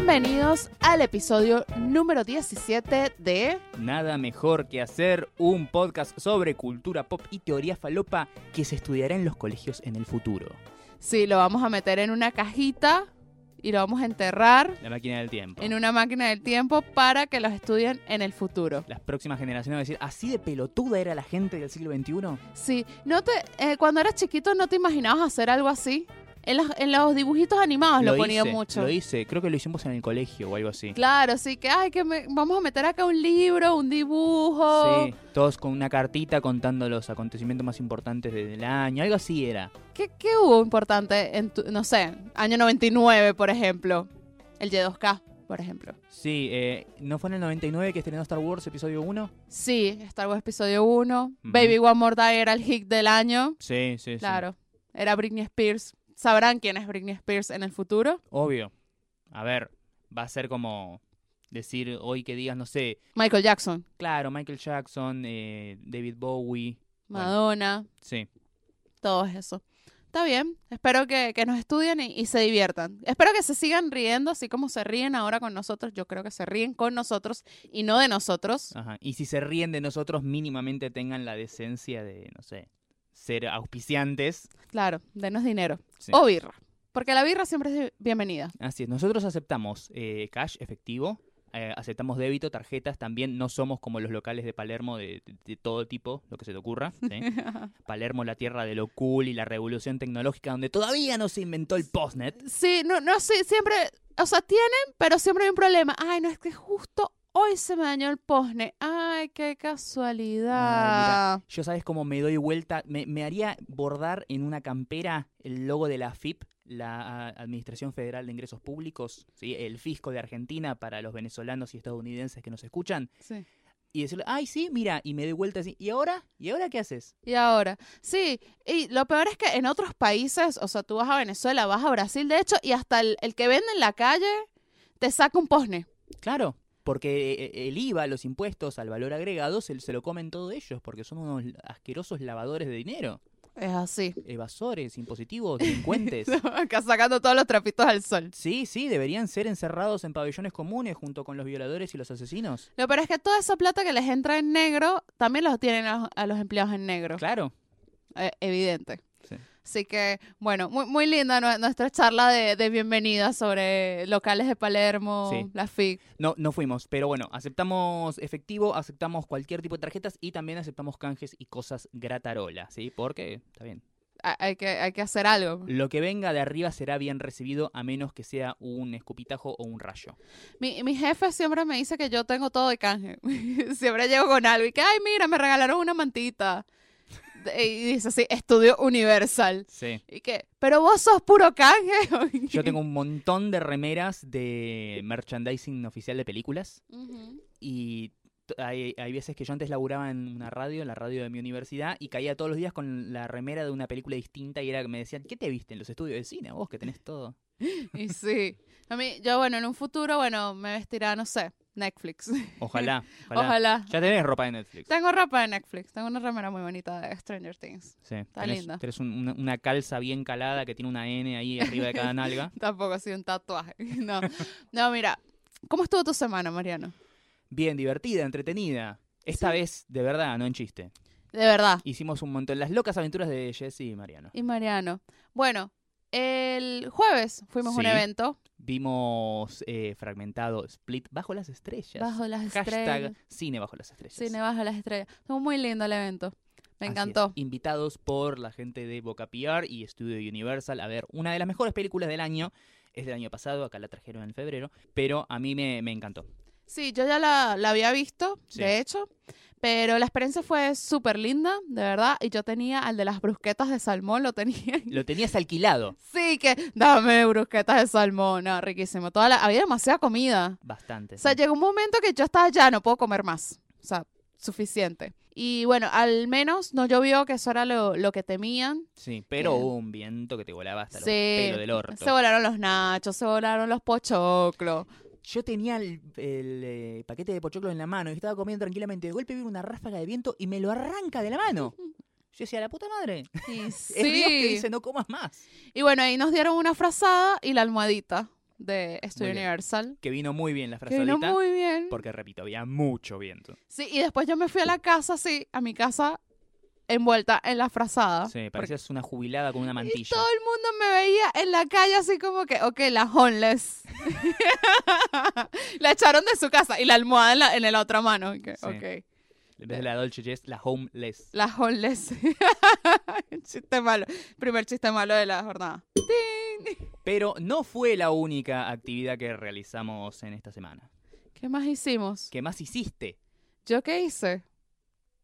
Bienvenidos al episodio número 17 de Nada mejor que hacer un podcast sobre cultura pop y teoría falopa que se estudiará en los colegios en el futuro. Sí, lo vamos a meter en una cajita y lo vamos a enterrar La máquina del tiempo. en una máquina del tiempo para que los estudien en el futuro. Las próximas generaciones van a decir, ¿así de pelotuda era la gente del siglo XXI? Sí, no te, eh, cuando eras chiquito no te imaginabas hacer algo así. En los, en los dibujitos animados lo, ponían hice, mucho. Lo hice, creo que lo hicimos en el colegio o algo así. Claro, sí, que ay, que me- vamos a meter acá un libro, un dibujo. Sí, todos con una cartita contando los acontecimientos más importantes del año, algo así era. ¿Qué, qué hubo importante en, tu- no sé, año 99, por ejemplo? El Y2K, por ejemplo. Sí, eh, ¿no fue en el 99 que estrenó Star Wars episodio 1? Sí, Star Wars Episodio 1. Baby One More Die era el hit del año. Sí, sí, sí. Claro. Era Britney Spears. ¿Sabrán quién es Britney Spears en el futuro? Obvio. A ver, va a ser como decir hoy que digas, no sé, Michael Jackson, claro, Michael Jackson, eh, David Bowie. Bueno. Madonna, Sí, todo eso. Está bien. Espero que, que nos estudien y, y se diviertan. Espero que se sigan riendo, así como se ríen ahora con nosotros. Yo creo que se ríen con nosotros y no de nosotros. ajá. Y si se ríen de nosotros, mínimamente tengan la decencia de, no sé, ser auspiciantes. Claro, denos dinero. Sí. O birra. Porque la birra siempre es bienvenida. Así es, nosotros aceptamos eh, cash, efectivo, eh, aceptamos débito, tarjetas, también no somos como los locales de Palermo de, de- de todo tipo, lo que se te ocurra. ¿sí? Palermo, la tierra de lo cool y la revolución tecnológica, donde todavía no se inventó el postnet. Sí, no, no, sí, siempre, o sea, tienen, pero siempre hay un problema. Ay, no, es que justo hoy se me dañó el posne. Ay, qué casualidad. Yo sabes cómo me doy vuelta, me, me haría bordar en una campera el logo de la AFIP, la Administración Federal de Ingresos Públicos, ¿sí? el fisco de Argentina para los venezolanos y estadounidenses que nos escuchan, Sí. y decirle, ay, sí, mira, y me doy vuelta así, ¿y ahora? ¿Y ahora qué haces? Y ahora, sí, y lo peor es que en otros países, o sea, tú vas a Venezuela, vas a Brasil, de hecho, y hasta el, el que vende en la calle te saca un posne. Claro, porque eh, el IVA, los impuestos al valor agregado, se, se lo comen todos ellos, porque son unos asquerosos lavadores de dinero, Es así. evasores, impositivos, delincuentes. Acá sacando todos los trapitos al sol. Sí, sí, deberían ser encerrados en pabellones comunes junto con los violadores y los asesinos. Lo peor es que toda esa plata que les entra en negro, también los tienen a, los- a los empleados en negro. Claro. Eh, evidente. Sí. Así que, bueno, muy, muy linda nue- nuestra charla de, de bienvenida sobre locales de Palermo, Sí. la FIC. No, no fuimos, pero bueno, aceptamos efectivo, aceptamos cualquier tipo de tarjetas y también aceptamos canjes y cosas gratarola, ¿sí? Porque, está bien. Ha- Hay que, hay que hacer algo. Lo que venga de arriba será bien recibido a menos que sea un escupitajo o un rayo. Mi, mi jefe siempre me dice que yo tengo todo de canje. siempre llego con algo y que, ay, mira, me regalaron una mantita. Y dice así, estudio universal. Sí. Y que, pero vos sos puro canje. Yo tengo un montón de remeras de merchandising oficial de películas y hay, hay veces que yo antes laburaba en una radio, en la radio de mi universidad, y caía todos los días con la remera de una película distinta y era que me decían, ¿qué te viste en los estudios de cine? Vos que tenés todo. Y sí. A mí, yo, bueno, en un futuro, bueno, me vestirá, no sé, Netflix. Ojalá, ojalá. Ojalá. Ya tenés ropa de Netflix. Tengo ropa de Netflix. Tengo una remera muy bonita de Stranger Things. Sí, Está tenés, linda. tenés un- una, una calza bien calada que tiene una N ahí arriba de cada nalga. Tampoco ha sido un tatuaje. No, no mira. ¿Cómo estuvo tu semana, Mariano? Bien divertida, entretenida. Esta vez, de verdad, no en chiste. De verdad. Hicimos un montón. Las locas aventuras de Jesse y Mariano. Y Mariano. Bueno, el jueves fuimos a un evento Vimos eh, fragmentado Split bajo las estrellas. bajo las Hashtag estrellas. cine bajo las estrellas. Cine bajo las estrellas. Estuvo muy lindo el evento. Me encantó. Invitados por la gente de Boca PR y Studio Universal a ver una de las mejores películas del año. Es del año pasado, acá la trajeron en febrero, pero a mí me, me encantó. Sí, yo ya la, la había visto, Sí. de hecho. Pero la experiencia fue súper linda, de verdad. Y yo tenía al de las brusquetas de salmón, lo tenía. Lo tenías alquilado Sí, que dame brusquetas de salmón. No, riquísimo. Toda la, había demasiada comida. bastante. O sea, sí. llegó un momento que yo estaba ya, no puedo comer más. O sea, suficiente. Y bueno, al menos no llovió, que eso era lo, lo que temían. Sí, pero Bien. hubo un viento que te volaba hasta los Sí, pelos del orto. se volaron los nachos, se volaron los pochoclos. Yo tenía el, el, eh, paquete de pochoclo en la mano y estaba comiendo tranquilamente. De golpe vino una ráfaga de viento y me lo arranca de la mano. Yo decía, la puta madre. Y Es Dios que sí. dice, no comas más. Y bueno, ahí nos dieron una frazada y la almohadita de Estudio. Universal. Que vino muy bien la Que frazolita. vino muy bien. Porque, repito, había mucho viento. Sí, y después yo me fui a la casa, sí, a mi casa envuelta en la frazada. Sí, porque- parecías una jubilada con una Y mantilla. todo el mundo me veía en la calle así como que, ok, la homeless. la echaron de su casa y la almohada en la, en la otra mano. y que, Sí. Ok, En vez de la Dolce Jess, la Homeless. la homeless. chiste malo. Primer chiste malo de la jornada. ¡Ting! Pero no fue la única actividad que realizamos en esta semana. ¿Qué más hicimos? ¿Qué más hiciste? ¿Yo qué hice?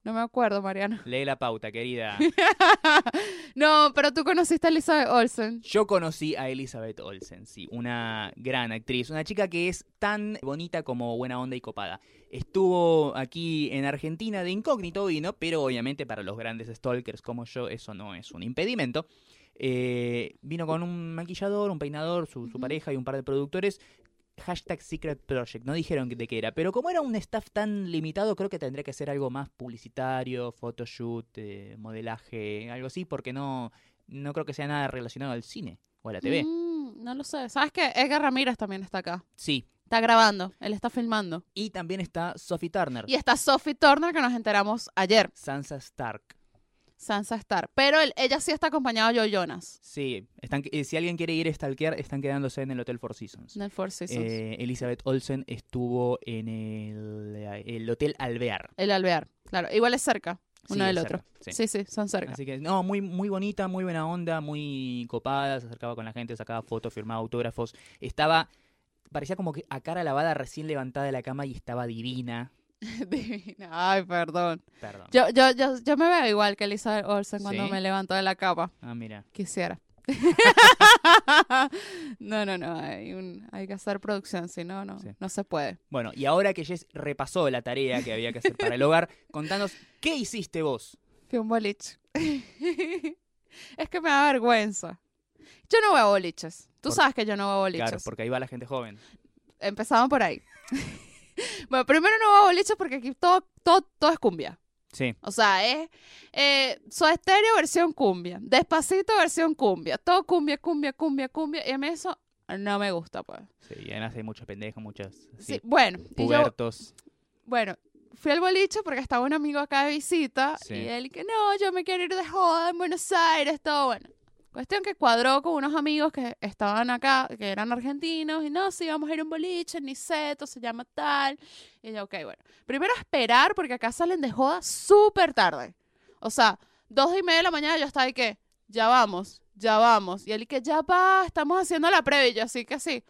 No me acuerdo, Mariana. Lee la pauta, querida. no, pero tú conociste a Elizabeth Olsen. Yo conocí a Elizabeth Olsen, sí, una gran actriz, una chica que es tan bonita como buena onda y copada. Estuvo aquí en Argentina de incógnito vino, pero obviamente para los grandes stalkers como yo eso no es un impedimento. Eh, vino con un maquillador, un peinador, su, pareja y un par de productores. Hashtag Secret Project, no dijeron de qué era, pero como era un staff tan limitado, creo que tendría que ser algo más publicitario, photoshoot, eh, modelaje, algo así, porque no, no creo que sea nada relacionado al cine o a la TV. Mm, no lo sé. ¿Sabes qué? Edgar Ramírez también está acá. Sí. Está grabando. Él está filmando. Y también está Sophie Turner, Y está Sophie Turner, que nos enteramos ayer. Sansa Stark. Sansa Star. Pero él- ella sí está acompañada de Joe Jonas. Sí, están, eh, si alguien quiere ir a stalkear, están quedándose en el Hotel Four Seasons. En el Four Seasons. Eh, Elizabeth Olsen estuvo en el, el Hotel Alvear. El alvear. Claro. Igual es cerca. Sí, Uno del otro. sí. Sí, sí, son cerca. Así que, no, muy, muy bonita, muy buena onda, muy copada, se acercaba con la gente, sacaba fotos, firmaba autógrafos. Estaba, parecía como que a cara lavada, recién levantada de la cama y estaba divina. Divina. Ay, perdón. Perdón. Yo, yo, yo, yo me veo igual que Elizabeth Olsen cuando ¿Sí? me levanto de la cama. Ah, mira. Quisiera. no, no, no. Hay, un, hay que hacer producción, si no, no, Sí. no se puede. Bueno, y ahora que Jess repasó la tarea que había que hacer para el hogar, contanos, ¿qué hiciste vos? Fui un boliche. es que me da vergüenza. Yo no voy a boliches. Tú Por- sabes que yo no voy a boliches. Claro, porque ahí va la gente joven. Empezamos por ahí. bueno, primero no voy a boliches porque aquí todo, todo, todo es cumbia. Sí, O sea, es eh, Soda Stereo versión cumbia. Despacito versión cumbia. Todo cumbia, cumbia, cumbia, cumbia. Y a mí eso no me gusta, pues. sí, y además hay muchos pendejos, muchas Sí, sí, bueno. Y yo, pubertos. bueno, fui al boliche porque estaba un amigo acá de visita. Sí. Y él que no, yo me quiero ir de joda en Buenos Aires, todo bueno. Cuestión que cuadró con unos amigos que estaban acá, que eran argentinos, y no, sí, vamos a ir a un boliche, en Niceto, se llama tal. Y yo, ok, bueno. Primero esperar, porque acá salen de joda súper tarde. O sea, dos y media de la mañana yo estaba ahí que, ya vamos, ya vamos. Y él y que, ya va, estamos haciendo la previa. Y así que sí,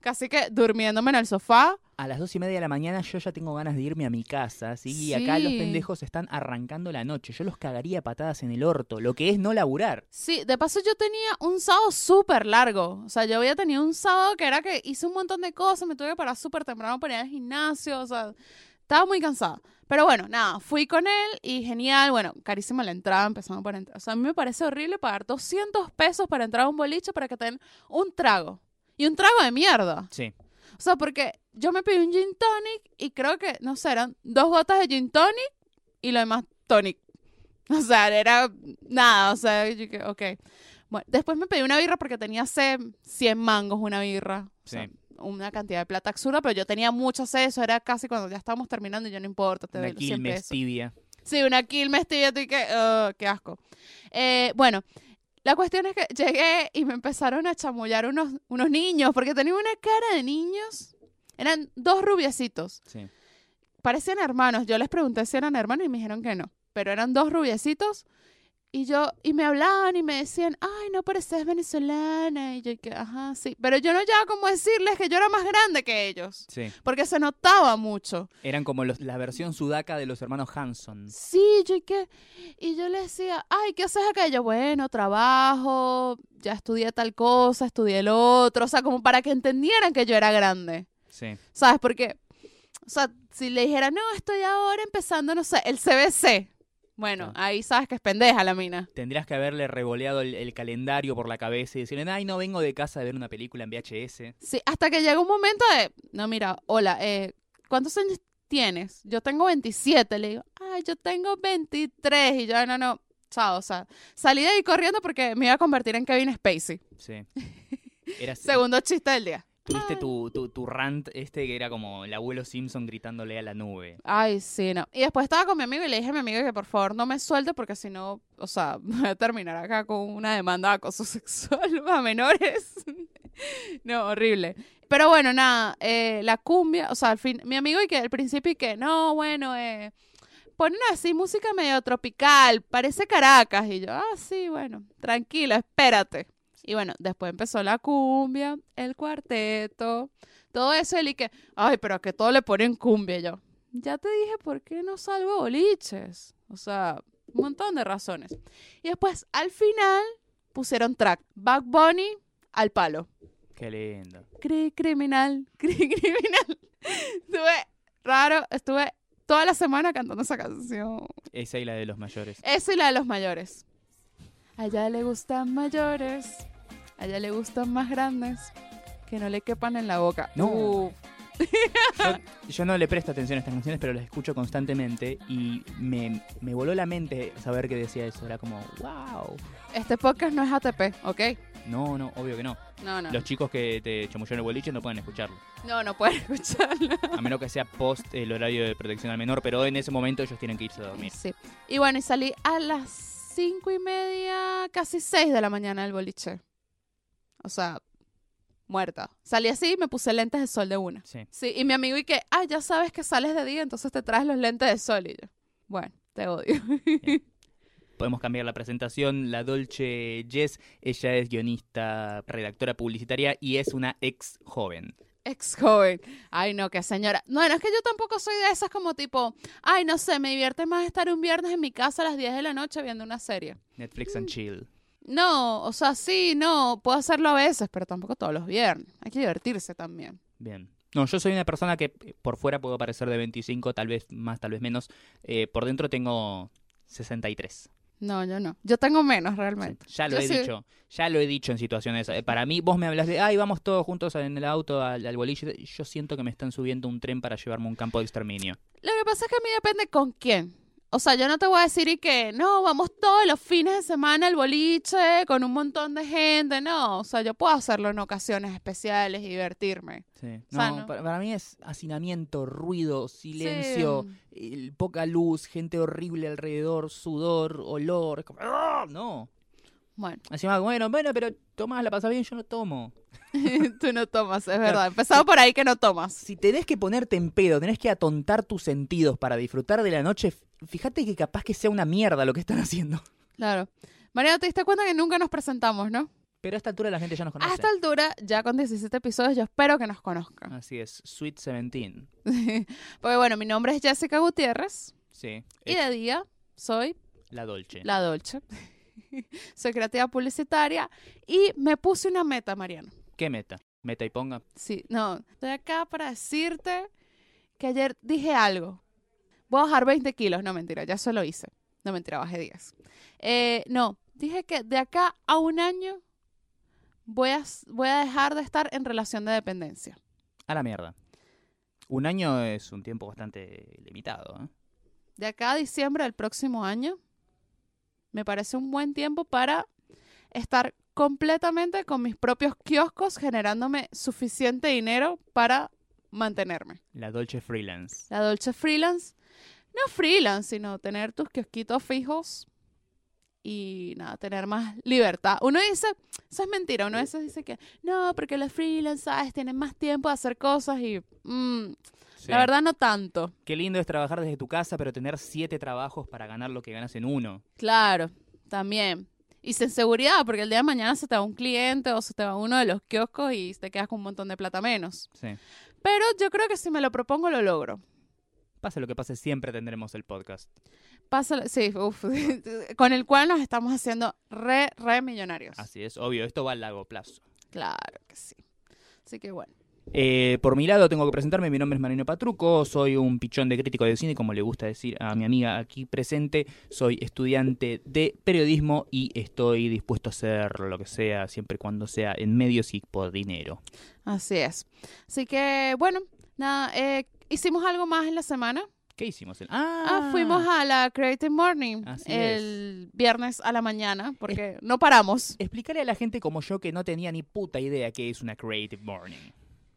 casi que durmiéndome en el sofá. A las dos y media de la mañana yo ya tengo ganas de irme a mi casa, ¿sí? Y acá los pendejos están arrancando la noche. Yo los cagaría a patadas en el orto, lo que es no laburar. Sí, de paso yo tenía un sábado súper largo. O sea, yo había tenido un sábado que era que hice un montón de cosas, me tuve que parar súper temprano para ir al gimnasio, o sea, estaba muy cansada. Pero bueno, nada, fui con él y genial, bueno, carísima la entrada, empezamos por entrar. O sea, a mí me parece horrible pagar 200 pesos para entrar a un boliche para que te den un trago. Y un trago de mierda. Sí. O sea, porque yo me pedí un gin tonic y creo que, no sé, eran dos gotas de gin tonic y lo demás tonic. O sea, era nada, o sea, yo que, ok. Bueno, después me pedí una birra porque tenía sed, 100 mangos una birra. O sea, Sí. una cantidad de plata absurda, pero yo tenía mucho sed, eso era casi cuando ya estábamos terminando y yo no importa, te Una doy los 100 Quilmes pesos. tibia. Sí, una Quilmes tibia, y que, "Ugh, qué asco. Eh, bueno, la cuestión es que llegué y me empezaron a chamullar unos, unos niños, porque tenía una cara de niños. Eran dos rubiecitos. Sí. Parecían hermanos. Yo les pregunté si eran hermanos y me dijeron que no. Pero eran dos rubiecitos. Y yo, y me hablaban y me decían, ay, no pareces venezolana. Y yo, que, ajá, sí. Pero yo no llegaba como a decirles que yo era más grande que ellos. Sí. Porque se notaba mucho. Eran como los- la versión sudaca de los hermanos Hanson. Sí, yo y que y yo le decía, ay, ¿qué haces acá? Y yo, bueno, trabajo, ya estudié tal cosa, estudié el otro, o sea, como para que entendieran que yo era grande, Sí. ¿sabes? Porque, o sea, si le dijera, no, estoy ahora empezando, no sé, el CBC, bueno, ahí sabes que es pendeja la mina. Tendrías que haberle revoleado el, el calendario por la cabeza y decirle, ay, no vengo de casa de ver una película en VHS. Sí, hasta que llega un momento de, no, mira, hola, eh, ¿cuántos años tienes? Yo tengo 27, le digo, ay, yo tengo 23, y yo, no, no, chao, o sea, salí de ahí corriendo porque me iba a convertir en Kevin Spacey. Sí. Era, Segundo chiste del día. Tuviste tu, tu, tu rant este que era como el abuelo Simpson gritándole a la nube. Ay, sí, no. Y después estaba con mi amigo y le dije a mi amigo que por favor no me suelte porque si no, o sea, voy a terminar acá con una demanda de acoso sexual a menores. no, horrible. Pero bueno, nada, eh, la cumbia, o sea, al fin, mi amigo y que al principio y que, no, bueno, eh, ponen así música medio tropical, parece Caracas. Y yo, ah, sí, bueno, tranquila, espérate. Y bueno, después empezó la cumbia, el cuarteto, todo eso, y que, ay, pero a que todo le ponen cumbia. Y yo, ya te dije por qué no salgo boliches. O sea, un montón de razones. Y después, al final, pusieron track. Back Bunny al palo. Qué lindo. Cri criminal, cri criminal. Estuve raro, estuve toda la semana cantando esa canción. Esa y la de los mayores. Esa y la de los mayores. A ella le gustan mayores, a ella le gustan más grandes, que no le quepan en la boca. No. Uh, Yo, yo no le presto atención a estas canciones, pero las escucho constantemente y me, me voló la mente saber que decía eso. Era como, wow. este podcast no es ATP, ¿ok? No, no, obvio que no. No, no. Los chicos que te chamullaron el boliche no pueden escucharlo. No, no pueden escucharlo. A menos que sea post el horario de protección al menor, pero en ese momento ellos tienen que irse a dormir. Sí. Y bueno, y salí a las cinco y media, casi seis de la mañana del boliche. O sea, muerta. Salí así y me puse lentes de sol de una. Sí. Sí, y mi amigo y que, ah, ya sabes que sales de día, entonces te traes los lentes de sol. Y yo, bueno, te odio. Podemos cambiar la presentación. La Dolce Jess, ella es guionista, redactora publicitaria y es una ex joven. Ex joven. Ay, no, qué señora. No, no, es que yo tampoco soy de esas como tipo, ay, no sé, me divierte más estar un viernes en mi casa a las 10 de la noche viendo una serie. Netflix and chill. No, o sea, sí, no, puedo hacerlo a veces, pero tampoco todos los viernes. Hay que divertirse también. Bien. No, yo soy una persona que eh, por fuera puedo parecer de 25, tal vez más, tal vez menos. Eh, por dentro tengo 63. No, yo no. Yo tengo menos Sí, realmente. Ya lo Yo he sí- dicho, ya lo he dicho en situaciones. eh, Para mí, vos me hablas de, ay, vamos todos juntos en el auto al, al boliche. Yo siento que me están subiendo un tren para llevarme a un campo de exterminio. Lo que pasa es que a mí depende con quién. O sea, yo no te voy a decir y que no, vamos todos los fines de semana al boliche con un montón de gente. No, o sea, yo puedo hacerlo en ocasiones especiales y divertirme. Sí. O sea, No, no. Para, para mí es hacinamiento, ruido, silencio, el- poca luz, gente horrible alrededor, sudor, olor. Es como, ¡ah! No. Bueno, Encima, bueno, bueno, pero tomás, la pasas bien, yo no tomo. tú no tomas, es verdad. Empezado por ahí que no tomas. Si tenés que ponerte en pedo, tenés que atontar tus sentidos para disfrutar de la noche, fíjate que capaz que sea una mierda lo que están haciendo. Claro. María, te diste cuenta que nunca nos presentamos, ¿no? Pero a esta altura la gente ya nos conoce. A esta altura, ya con 17 episodios, yo espero que nos conozcan. Así es, Sweet Seventeen. Porque bueno, mi nombre es Jessica Gutiérrez Sí. y de día soy la Dolce. la Dolce. soy creativa publicitaria y me puse una meta, Mariano. ¿Qué meta? Meta y ponga. Sí, no, estoy acá para decirte que ayer dije algo. Voy a bajar 20 kilos. No, mentira, ya eso lo hice. No, mentira, bajé 10. Eh, no, dije que de acá a un año voy a, voy a dejar de estar en relación de dependencia. A la mierda. Un año es un tiempo bastante limitado. ¿eh? De acá a diciembre del próximo año, me parece un buen tiempo para estar completamente con mis propios kioscos, generándome suficiente dinero para mantenerme. La Dolce Freelance. La Dolce Freelance, no freelance, sino tener tus kiosquitos fijos y nada, tener más libertad. Uno dice, eso es mentira, uno a veces dice que no, porque los freelance, ¿sabes? Tienen más tiempo de hacer cosas y mm, Sí. la verdad no tanto. Qué lindo es trabajar desde tu casa, pero tener siete trabajos para ganar lo que ganas en uno. Claro, también. Y sin seguridad, porque el día de mañana se te va un cliente o se te va uno de los kioscos y te quedas con un montón de plata menos. Sí. Pero yo creo que si me lo propongo, lo logro. Pase lo que pase, siempre tendremos el podcast. Pasa, sí, uf, con el cual nos estamos haciendo re, re millonarios. Así es, obvio, esto va a largo plazo. Claro que sí. Así que bueno. Eh, por mi lado tengo que presentarme, mi nombre es Marino Patruco, soy un pichón de crítico de cine, como le gusta decir a mi amiga aquí presente, soy estudiante de periodismo y estoy dispuesto a hacer lo que sea, siempre y cuando sea en medios y por dinero. Así es. Así que bueno, nada, eh, hicimos algo más en la semana. ¿Qué hicimos? Ah, Ah, fuimos a la Creative Morning Así el viernes a la mañana, porque no paramos. Explicarle a la gente como yo que no tenía ni puta idea qué es una Creative Morning.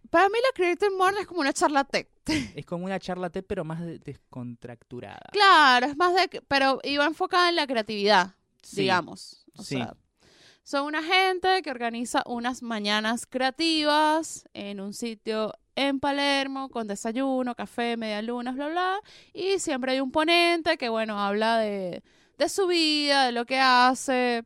Para mí la Creative Morning es como una charla TED. Es como una charla TED, pero más de- descontracturada. Claro, es más de... Pero iba enfocada en la creatividad, Sí, digamos. O sí. sea, son una gente que organiza unas mañanas creativas en un sitio en Palermo con desayuno, café, media luna, bla, bla. Y siempre hay un ponente que, bueno, habla de, de su vida, de lo que hace,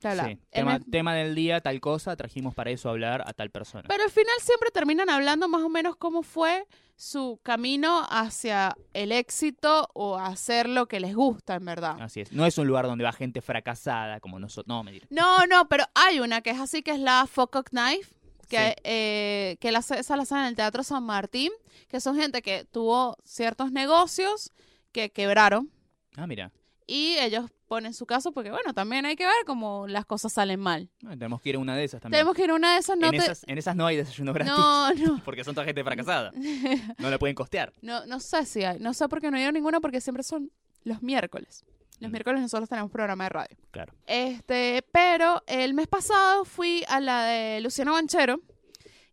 bla, bla. Sí, Tema, tema del día, tal cosa, trajimos para eso hablar a tal persona. Pero al final siempre terminan hablando más o menos cómo fue su camino hacia el éxito o hacer lo que les gusta, en verdad. Así es. No es un lugar donde va gente fracasada como nosotros. No, mentira. No, no, pero hay una que es así, que es la Focock Knife, que, Sí. eh, que la, esa la hacen en el Teatro San Martín, que son gente que tuvo ciertos negocios que quebraron Ah, mira. y ellos ponen su caso porque, bueno, también hay que ver cómo las cosas salen mal. Ah, tenemos que ir a una de esas también. Tenemos que ir a una de esas, no en, te... esas, en esas no hay desayuno gratis. No, no, Porque son toda gente fracasada. No le pueden costear. no, no sé si hay, no sé por qué no hay ninguna porque siempre son los miércoles. Los miércoles nosotros tenemos programa de radio. Claro. Este, pero el mes pasado fui a la de Luciano Banchero,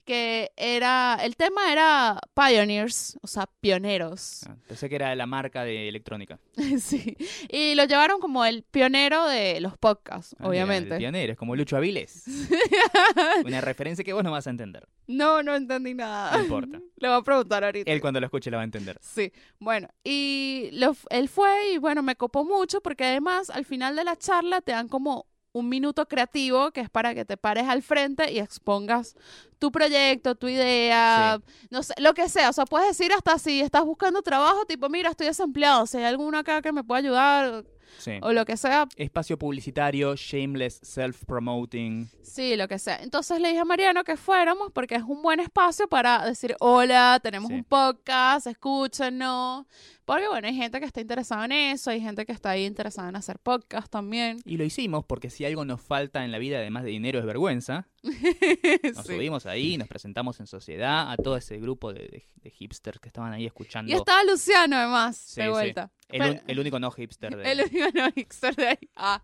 que era, el tema era pioneers, o sea, pioneros. Ah, pensé que era la marca de electrónica. sí. Y lo llevaron como el pionero de los podcasts, Ah, mira, obviamente. el pionero, es como Lucho Avilés. Una referencia que vos no vas a entender. no, no entendí nada. No importa. Le voy a preguntar ahorita. Él cuando lo escuche lo va a entender. Sí, bueno, y lo, él fue y bueno, me copó mucho porque además al final de la charla te dan como un minuto creativo que es para que te pares al frente y expongas tu proyecto, tu idea, no sé, lo que sea. O sea, puedes decir hasta si estás buscando trabajo, tipo, mira, estoy desempleado, si hay alguno acá que me pueda ayudar Sí. o lo que sea, Espacio publicitario, shameless, self-promoting. sí, lo que sea. Entonces le dije a Mariano que fuéramos porque es un buen espacio para decir, hola, tenemos Sí. un podcast, escúchenos. Porque bueno, hay gente que está interesada en eso, hay gente que está ahí interesada en hacer podcast también. Y lo hicimos porque si algo nos falta en la vida, además de dinero, es vergüenza. Nos Sí. subimos ahí, nos presentamos en sociedad a todo ese grupo de, de- de hipsters que estaban ahí escuchando. Y estaba Luciano además, Sí, de sí. vuelta. el, Pero- un- el único no hipster de... el único no hipster de ahí. Ah.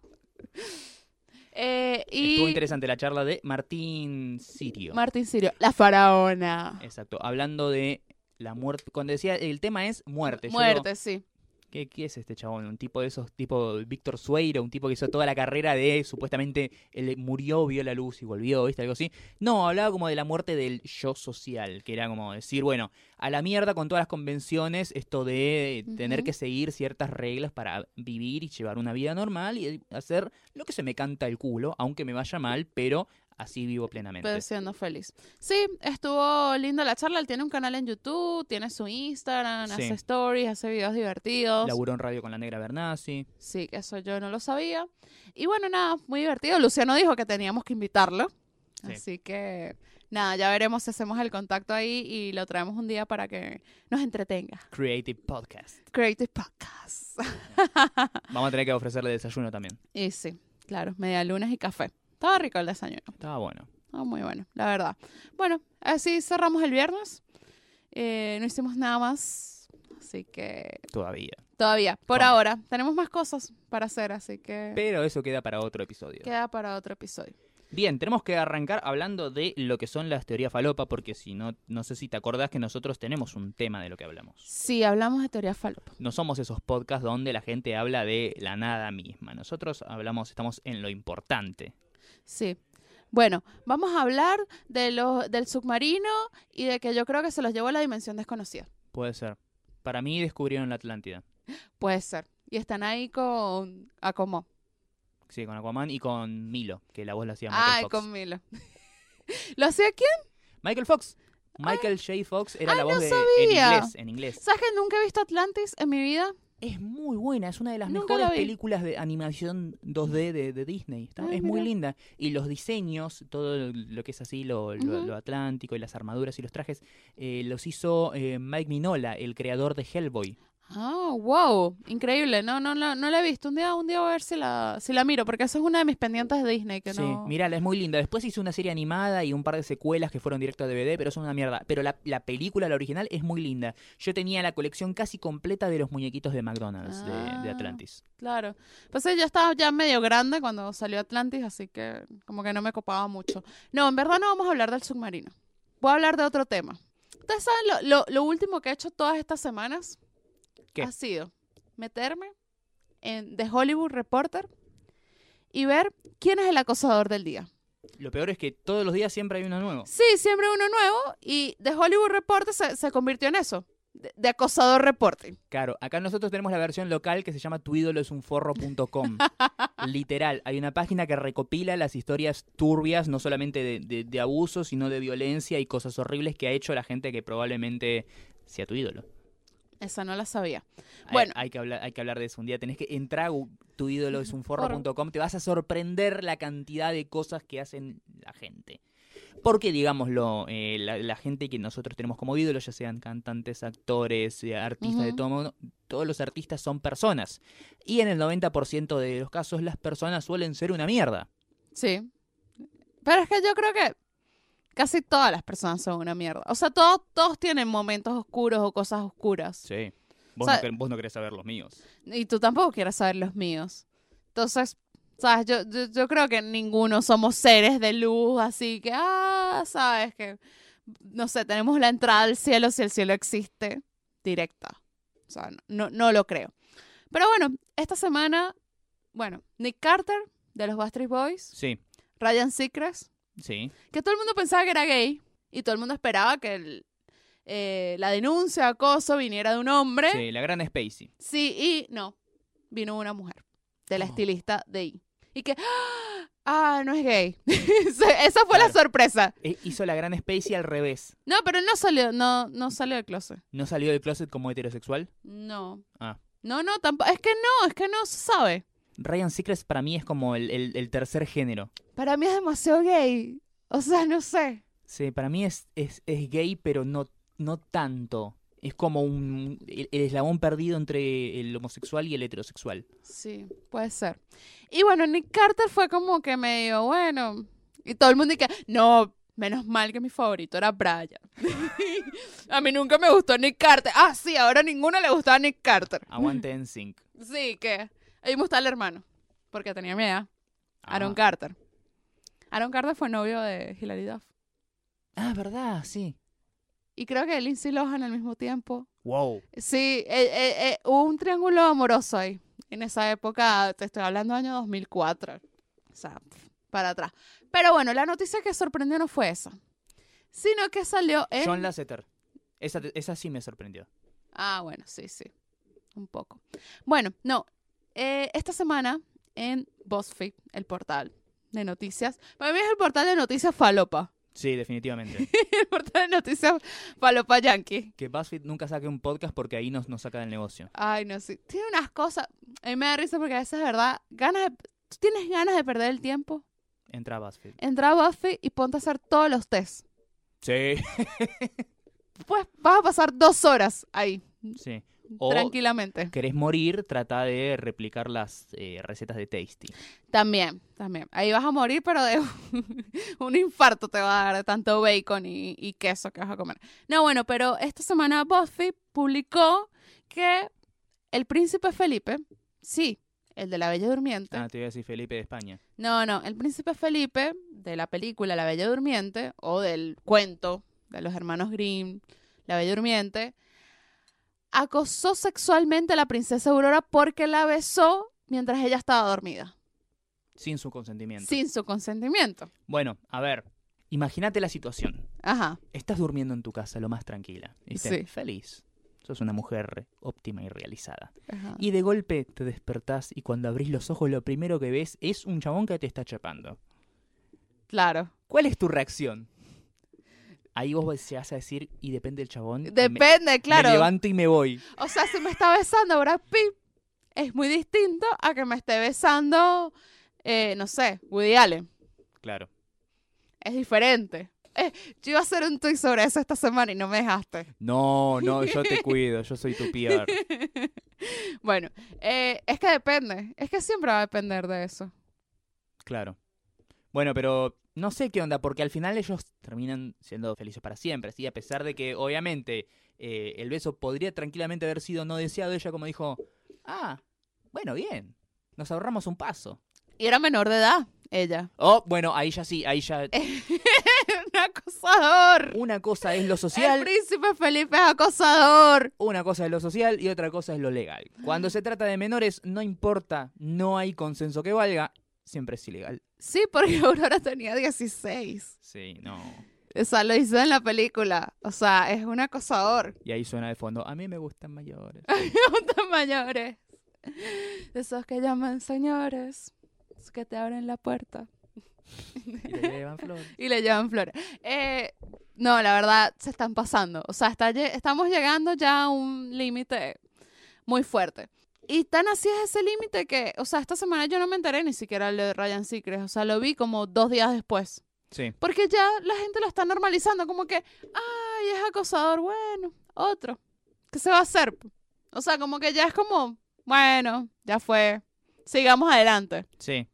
Eh, Estuvo y interesante la charla de Martín Sirio. Martín Sirio, la faraona. Exacto, hablando de la muerte. Cuando decía, el tema es muerte. Muerte, sí. ¿qué, qué es este chabón? Un tipo de esos, tipo Víctor Sueiro, un tipo que hizo toda la carrera de supuestamente él murió, vio la luz y volvió, ¿viste? Algo así. No, hablaba como de la muerte del yo social, que era como decir, bueno, a la mierda con todas las convenciones, esto de tener que seguir ciertas reglas para vivir y llevar una vida normal y hacer lo que se me canta el culo, aunque me vaya mal, pero así vivo plenamente. Pero siendo feliz. Sí, estuvo linda la charla. Él tiene un canal en YouTube, tiene su Instagram, Sí. hace stories, hace videos divertidos. Laburó en radio con la negra Bernasi. Sí, eso yo no lo sabía. Y bueno, nada, muy divertido. Luciano dijo que teníamos que invitarlo. Sí. Así que nada, ya veremos si hacemos el contacto ahí y lo traemos un día para que nos entretenga. Creative Podcast. Creative Podcast. Vamos a tener que ofrecerle desayuno también. y sí, claro, media lunas y café. Estaba rico el desayuno. Estaba bueno. Estaba muy bueno, la verdad. Bueno, así cerramos el viernes. Eh, no hicimos nada más. Así que Todavía. todavía, por ¿Cómo? ahora, tenemos más cosas para hacer, así que Pero eso queda para otro episodio. queda para otro episodio. Bien, tenemos que arrancar hablando de lo que son las teorías falopa, porque si no, no sé si te acordás que nosotros tenemos un tema de lo que hablamos. Sí, hablamos de teoría falopa. No somos esos podcasts donde la gente habla de la nada misma. Nosotros hablamos, estamos en lo importante. Sí. Bueno, vamos a hablar de los, del submarino y de que yo creo que se los llevó a la dimensión desconocida. Puede ser. Para mí descubrieron la Atlántida. Puede ser. Y están ahí con Acomo. Sí, con Aquaman y con Milo, que la voz la hacía Michael Ay, Fox. con Milo. ¿Lo hacía quién? Michael Fox. Michael J. Fox era Ay, la voz no de sabía. en inglés, en inglés. ¿Sabes que nunca he visto Atlantis en mi vida? Es muy buena, es una de las Nunca mejores la películas de animación 2D de, de Disney. Está- Ay, es muy linda. Y los diseños, todo lo que es así, lo, lo- lo atlántico y las armaduras y los trajes, eh, los hizo eh, Mike Minola, el creador de Hellboy. Ah, wow, increíble. No, no, no, no la he visto. Un día, un día voy a ver si la, si la miro, porque eso es una de mis pendientes de Disney que Sí, no. mirala, es muy linda. Después hizo una serie animada y un par de secuelas que fueron directo a DVD, pero son una mierda. Pero la, la película, la original, es muy linda. Yo tenía la colección casi completa de los muñequitos de McDonald's, de, de Ah. Atlantis. Claro. Pues yo estaba ya medio grande cuando salió Atlantis, así que como que no me copaba mucho. No, en verdad no vamos a hablar del submarino. voy a hablar de otro tema. ¿Ustedes saben lo, lo- lo último que he hecho todas estas semanas? ¿Qué? Ha sido meterme en The Hollywood Reporter y ver quién es el acosador del día. Lo peor es que todos los días siempre hay uno nuevo. Sí, siempre uno nuevo y The Hollywood Reporter se, se convirtió en eso, de, de acosador reporting. Claro, acá nosotros tenemos la versión local que se llama tuidoloesunforro.com. Literal, hay una página que recopila las historias turbias, no solamente de, de, de abuso, sino de violencia y cosas horribles que ha hecho la gente que probablemente sea tu ídolo. Esa no la sabía. Bueno. Hay, que hablar, hay que hablar de eso un día. Tenés que entrar a tuidoloesunforro.com, te vas a sorprender la cantidad de cosas que hacen la gente. Porque, digámoslo, eh, la, la gente que nosotros tenemos como ídolos, ya sean cantantes, actores, eh, artistas de todo modo, todos los artistas son personas. Y en el 90% de los casos, las personas suelen ser una mierda. Sí. Pero es que yo creo que casi todas las personas son una mierda. O sea, todos, todos tienen momentos oscuros o cosas oscuras. Sí. Vos, O sea- no, vos no querés saber los míos. Y tú tampoco quieres saber los míos. Entonces, ¿sabes? Yo, yo, yo creo que ninguno somos seres de luz, así que, ah, ¿sabes? Que, no sé, tenemos la entrada al cielo si el cielo existe directa. O sea, no, no lo creo. Pero bueno, esta semana, bueno, Nick Carter de los Backstreet Boys, Sí, Ryan Seacrest, sí. que todo el mundo pensaba que era gay y todo el mundo esperaba que el- eh, la denuncia, acoso viniera de un hombre. Sí, la gran Spacey. Sí, y no. Vino una mujer, de la Oh. estilista de I. Y que, ah, no es gay. Esa fue la sorpresa. Eh, hizo la gran Spacey al revés. No, pero él no salió, no, no salió del closet. ¿No salió del closet como heterosexual? No. Ah. No, no, tampoco. Es que no, es que no se sabe. Ryan Seacrest para mí es como el, el- el tercer género. Para mí es demasiado gay. O sea, no sé. Sí, para mí es, es, es gay, pero no, no tanto. Es como un el, el eslabón perdido entre el homosexual y el heterosexual. Sí, puede ser. Y bueno, Nick Carter fue como que medio, bueno. Y todo el mundo dice, no, menos mal que mi favorito era Brian. a mí nunca me gustó Nick Carter. Ah, sí, ahora a ninguno le gustaba Nick Carter. Aguante en sync. Sí, que mí me gustaba el hermano, porque tenía mi edad, Aaron Ah. Carter. Aaron Carter fue novio de Hilary Duff. Ah, verdad, sí. Y creo que Lindsay Lohan al mismo tiempo. Wow. Sí, eh, eh, eh, hubo un triángulo amoroso ahí. En esa época, te estoy hablando año 2004. O sea, para atrás. Pero bueno, la noticia que sorprendió no fue esa. Sino que salió en... John Lasseter. Esa, esa sí me sorprendió. Ah, bueno, sí, sí. Un poco. Bueno, no. Eh, esta semana en BuzzFeed, el portal de noticias. Para mí es el portal de noticias falopa. Sí, definitivamente. el portal de noticias falopa yankee. que BuzzFeed nunca saque un podcast porque ahí nos, nos saca del negocio. Ay, no sé. Tiene unas cosas. A mí me da risa porque a veces, verdad, ganas de... ¿Tú tienes ganas de perder el tiempo? Entra a BuzzFeed. Entra a BuzzFeed y ponte a hacer todos los tests. Sí. Pues vas a pasar dos horas ahí, sí. O tranquilamente. querés morir, trata de replicar las eh, recetas de Tasty. También, también. Ahí vas a morir, pero de un infarto te va a dar de tanto bacon y, y queso que vas a comer. No, bueno, pero esta semana BuzzFeed publicó que el príncipe Felipe, sí, el de la Bella Durmiente. Ah, te voy a decir Felipe de España. No, no, el príncipe Felipe de la película La Bella Durmiente o del cuento de los hermanos Grimm, La Bella Durmiente, acosó sexualmente a la princesa Aurora porque la besó mientras ella estaba dormida, Sin su consentimiento. sin su consentimiento. Bueno, a ver. Imagínate la situación. Ajá. Estás durmiendo en tu casa lo más tranquila. ¿viste? Sí. Feliz. Sos una mujer óptima y realizada. ajá. Y de golpe te despertás y cuando abrís los ojos lo primero que ves es un chabón que te está chapando. Claro. ¿Cuál es tu reacción? Ahí vos se vas a decir, y depende del chabón. me- Depende, Me claro. levanto y me voy. O sea, si me está besando Brad Pitt, es muy distinto a que me esté besando, eh, no sé, Woody Allen. Claro. Es diferente. Eh, yo iba a hacer un tweet sobre eso esta semana y no me dejaste. No, no, yo te cuido, yo soy tu PR. bueno, eh, es que depende. Es que siempre va a depender de eso. Claro. Bueno, pero no sé qué onda, porque al final ellos terminan siendo felices para siempre, ¿sí? A pesar de que, obviamente, eh, el beso podría tranquilamente haber sido no deseado, ella como dijo, ah, bueno, bien, nos ahorramos un paso. Y era menor de edad, ella. Oh, bueno, ahí ya sí, ahí ya... Cosa acosador. Una cosa es lo El social, príncipe Felipe es acosador. una cosa es lo social y otra cosa es lo legal. Cuando se trata de menores, no importa, no hay consenso que valga, siempre es ilegal. Sí, porque Aurora tenía 16. Sí, no. O sea, lo hizo en la película. O sea, es un acosador. Y ahí suena de fondo, a mí me gustan mayores. Adultos mayores. De esos que llaman señores. Esos que te abren la puerta. Y le llevan flores. y le llevan flores. Eh, no, la verdad, se están pasando. O sea, está, estamos llegando ya a un límite muy fuerte. Y tan así es ese límite que, o sea, esta semana yo no me enteré ni siquiera de Ryan Seacrest. O sea, lo vi como dos días después. Sí. Porque ya la gente lo está normalizando, como que, ay, es acosador, bueno, otro. ¿Qué se va a hacer? O sea, como que ya es como, bueno, ya fue, sigamos adelante. Sí.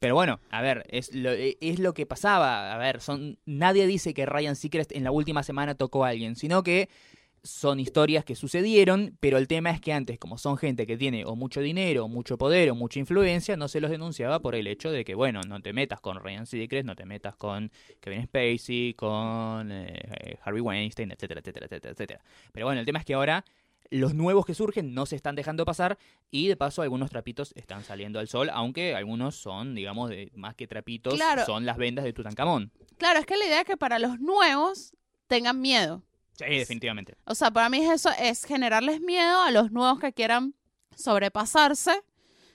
Pero bueno, a ver, es lo, e- es lo que pasaba. A ver, son nadie dice que Ryan Seacrest en la última semana tocó a alguien, sino que son historias que sucedieron, pero el tema es que antes, como son gente que tiene o mucho dinero, o mucho poder, o mucha influencia, no se los denunciaba por el hecho de que, bueno, no te metas con Ryan Seacrest, no te metas con Kevin Spacey, con eh, eh, Harvey Weinstein, etcétera, etcétera, etcétera, etcétera. Pero bueno, el tema es que ahora los nuevos que surgen no se están dejando pasar y de paso algunos trapitos están saliendo al sol, aunque algunos son, digamos, de, más que trapitos, Claro. son las vendas de Tutankamón. Claro, es que la idea es que para los nuevos tengan miedo. Sí, definitivamente. O sea, para mí eso es generarles miedo a los nuevos que quieran sobrepasarse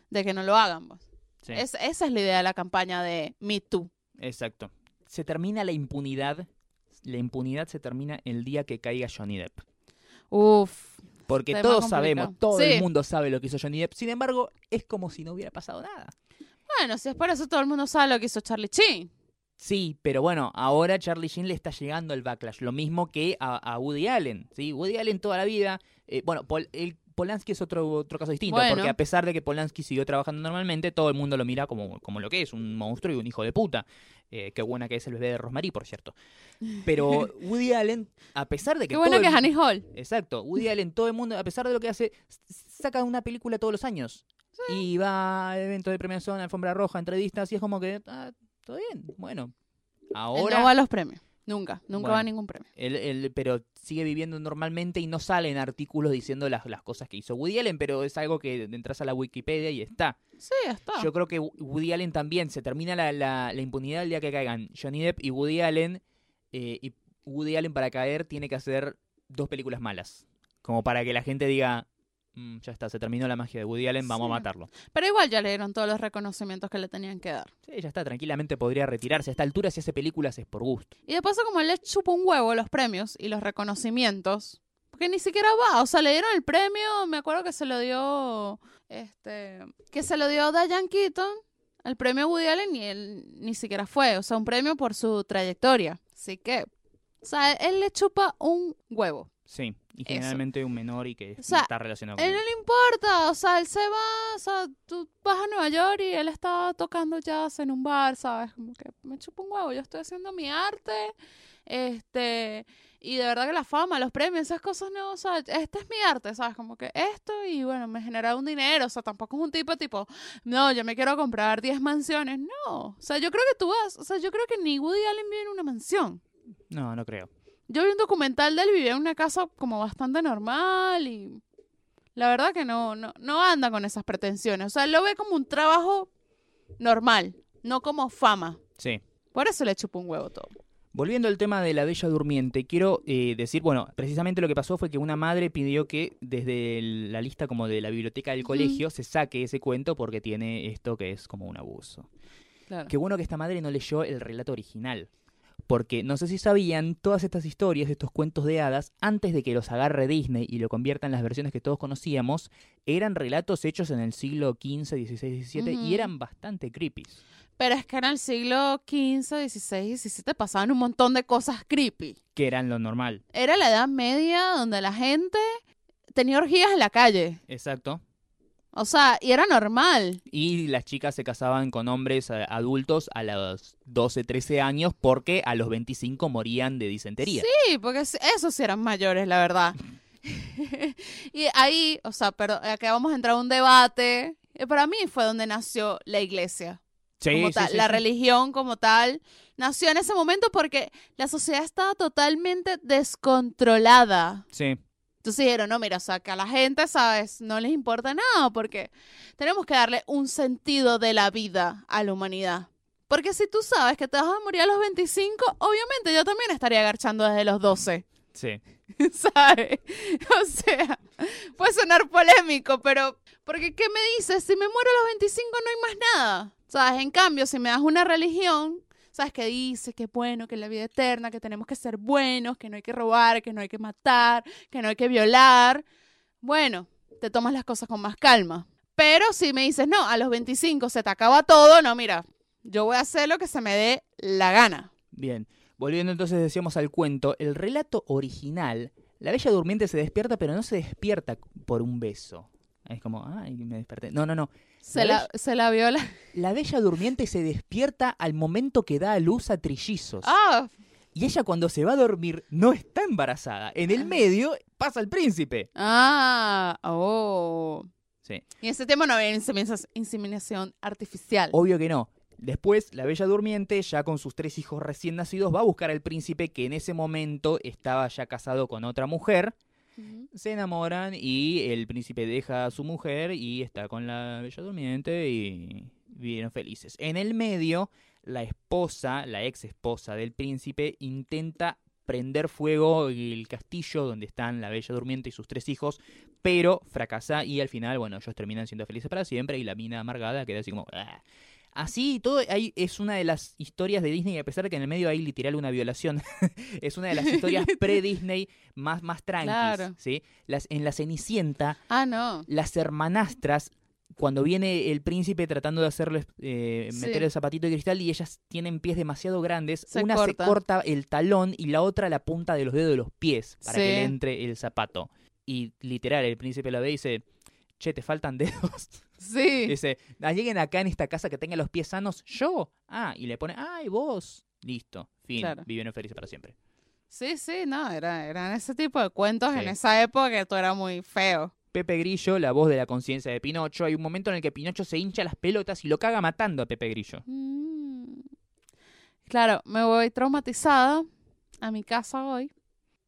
de que no lo hagan. pues. Sí, Es- esa es la idea de la campaña de Me Too. exacto. Se termina la impunidad. La impunidad se termina el día que caiga Johnny Depp. Uf. Porque todos complicado. sabemos, todo Sí. el mundo sabe lo que hizo Johnny Depp. Sin embargo, es como si no hubiera pasado nada. Bueno, si es por eso todo el mundo sabe lo que hizo Charlie Sheen. Sí, pero bueno, ahora Charlie Sheen le está llegando el backlash, lo mismo que a, a Woody Allen, ¿sí? Woody Allen toda la vida, eh, bueno, Pol- el Polanski es otro, otro caso distinto, Bueno. porque a pesar de que Polanski siguió trabajando normalmente, todo el mundo lo mira como, como lo que es, un monstruo y un hijo de puta. Eh, qué buena que es el bebé de Rosemary, por cierto. Pero Woody Allen, a pesar de que... Qué bueno que es Annie Hall. Exacto, Woody Allen, todo el mundo, a pesar de lo que hace, saca una película todos los años. Y va a eventos de premiación, alfombra roja, entrevistas, y es como que, ah, todo bien, bueno. Él Ahora, no va a los premios. Nunca. Nunca Bueno. va a ningún premio. él- él- pero sigue viviendo normalmente y no salen artículos diciendo las, las cosas que hizo Woody Allen, pero es algo que entras a la Wikipedia y está. Sí, está. Yo creo que Woody Allen también, se termina la, la- la impunidad el día que caigan Johnny Depp y Woody Allen, eh, y Woody Allen para caer tiene que hacer dos películas malas, como para que la gente diga, "Mm, ya está, se terminó la magia de Woody Allen, vamos Sí. a matarlo. Pero igual ya le dieron todos los reconocimientos que le tenían que dar. Sí, ya está, tranquilamente podría retirarse. A esta altura, si hace películas es por gusto. Y de paso, como él le chupa un huevo los premios y los reconocimientos, porque ni siquiera va. O sea, le dieron el premio, me acuerdo que se lo dio, este, que se lo dio Diane Keaton, el premio Woody Allen, y él ni siquiera fue. O sea, un premio por su trayectoria. Así que, o sea, él le chupa un huevo. Sí, y Eso. generalmente un menor y que O sea, está relacionado con él no le importa, o sea, él se va, o sea, tú vas a Nueva York y él está tocando jazz en un bar, ¿sabes? Como que me chupa un huevo, yo estoy haciendo mi arte, este, y de verdad que la fama, los premios, esas cosas no, o sea, este es mi arte, ¿sabes? Como que esto y bueno, me genera un dinero, o sea, tampoco es un tipo tipo, no, yo me quiero comprar 10 mansiones, no, o sea, yo creo que tú vas, o sea, yo creo que ni Woody Allen vive en una mansión. No, no creo. Yo vi un documental de él, vivía en una casa como bastante normal y la verdad que no, no, no anda con esas pretensiones. O sea, él lo ve como un trabajo normal, no como fama. Sí. Por eso le chupa un huevo todo. Volviendo al tema de la Bella Durmiente, quiero eh, decir, bueno, precisamente lo que pasó fue que una madre pidió que desde el- la lista como de la biblioteca del colegio se saque ese cuento porque tiene esto que es como un abuso. Claro. Qué bueno que esta madre no leyó el relato original. Porque no sé si sabían, todas estas historias, estos cuentos de hadas, antes de que los agarre Disney y lo convierta en las versiones que todos conocíamos, eran relatos hechos en el siglo XV, XVI, XVII y eran bastante creepy. Pero es que en el siglo XV, XVI, XVII pasaban un montón de cosas creepy. Que eran lo normal. Era la Edad Media donde la gente tenía orgías en la calle. Exacto. O sea, y era normal. Y las chicas se casaban con hombres eh, adultos a los 12, 13 años porque a los 25 morían de disentería. Sí, porque es- esos sí eran mayores, la verdad. y ahí, o sea, pero aquí vamos a entrar a un debate. Eh, Para mí fue donde nació la iglesia, Sí, como sí, tal, sí, la religión como tal nació en ese momento porque la sociedad estaba totalmente descontrolada. Sí. Entonces dijeron, no, mira, o sea, que a la gente, ¿sabes? No les importa nada porque tenemos que darle un sentido de la vida a la humanidad. Porque si tú sabes que te vas a morir a los 25, obviamente yo también estaría agarchando desde los 12. Sí. ¿Sabes? O sea, puede sonar polémico, pero porque ¿qué me dices? Si me muero a los 25 no hay más nada. ¿Sabes? En cambio, si me das una religión, ¿sabes? Que dice que bueno, que la vida eterna, que tenemos que ser buenos, que no hay que robar, que no hay que matar, que no hay que violar. Bueno, te tomas las cosas con más calma. Pero si me dices, no, a los 25 se te acaba todo, no, mira, yo voy a hacer lo que se me dé la gana. Bien. Volviendo entonces, decíamos al cuento, el relato original, la bella durmiente se despierta, pero no se despierta por un beso. Es como, ay, me desperté. No, no, no. Se La la, se la viola. La bella durmiente se despierta al momento que da a luz a trillizos. Ah, Y ella cuando se va a dormir no está embarazada. En el medio pasa el príncipe. ah, oh. Sí. Y ese tema no había inseminación artificial. Obvio que no. Después, la bella durmiente, ya con sus tres hijos recién nacidos, va a buscar al príncipe que en ese momento estaba ya casado con otra mujer. Se enamoran y el príncipe deja a su mujer y está con la bella durmiente y vivieron felices. En el medio, la esposa, la ex esposa del príncipe, intenta prender fuego el castillo donde están la bella durmiente y sus tres hijos, pero fracasa y al final, bueno, ellos terminan siendo felices para siempre y la mina amargada queda así como... "Ah". Así y todo ahí es una de las historias de Disney, a pesar de que en el medio hay literal una violación, es una de las historias pre-Disney más, más tranquilas. Claro. ¿sí? Las, en la Cenicienta, Ah, no. las hermanastras, cuando viene el príncipe tratando de hacerles eh, Sí. meter el zapatito de cristal y ellas tienen pies demasiado grandes, Se una corta. se corta el talón y la otra la punta de los dedos de los pies para Sí. que le entre el zapato. Y literal, el príncipe la ve y dice, che, te faltan dedos. Sí. Dice, "Ah, lleguen acá en esta casa que tenga los pies sanos. Yo. Ah, y le pone, ay, vos. Listo. Fin. Claro. Vivieron felices para siempre. Sí, sí, no, era, eran ese tipo de cuentos en esa época que todo era muy feo. Pepe Grillo, la voz de la conciencia de Pinocho. Hay un momento en el que Pinocho se hincha las pelotas y lo caga matando a Pepe Grillo. Mm. Claro, me voy traumatizada a mi casa hoy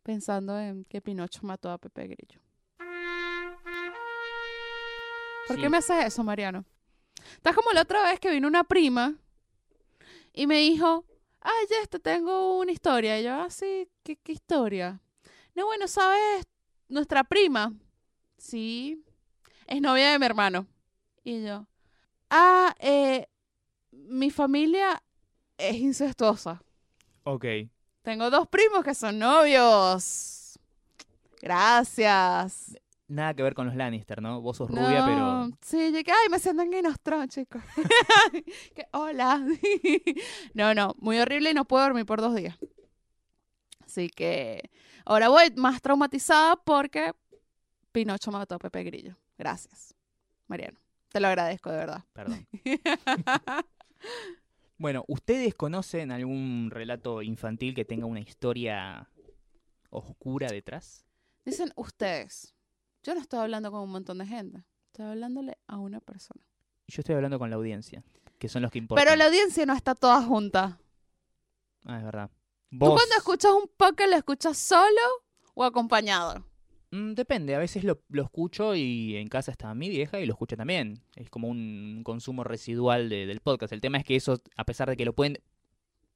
pensando en que Pinocho mató a Pepe Grillo. ¿Por Sí. qué me haces eso, Mariano? Estás como la otra vez que vino una prima y me dijo, ay, ya, te tengo una historia. Y yo, ah, sí, ¿qué, qué historia? No, bueno, ¿sabes? Nuestra prima, sí, es novia de mi hermano. Y yo, ah, eh, mi familia es incestuosa. Ok. Tengo dos primos que son novios. Gracias. Nada que ver con los Lannister, ¿no? Vos sos No, rubia, pero... Sí, llegué, ay, me siento en Game of Thrones, chicos. Que, hola. no, no, muy horrible y no puedo dormir por dos días. Así que ahora voy más traumatizada porque Pinocho mató a Pepe Grillo. Gracias, Mariano. Te lo agradezco, de verdad. Perdón. Bueno, ¿ustedes conocen algún relato infantil que tenga una historia oscura detrás? Dicen ustedes. Yo no estoy hablando con un montón de gente. Estoy hablándole a una persona. Yo estoy hablando con la audiencia, que son los que importan. Pero la audiencia no está toda junta. Ah, es verdad. ¿Tú cuando escuchas un podcast lo escuchas solo o acompañado? Mm, depende, a veces lo, lo escucho y en casa está mi vieja y lo escucha también. Es como un consumo residual de- del podcast. El tema es que eso, a pesar de que lo pueden...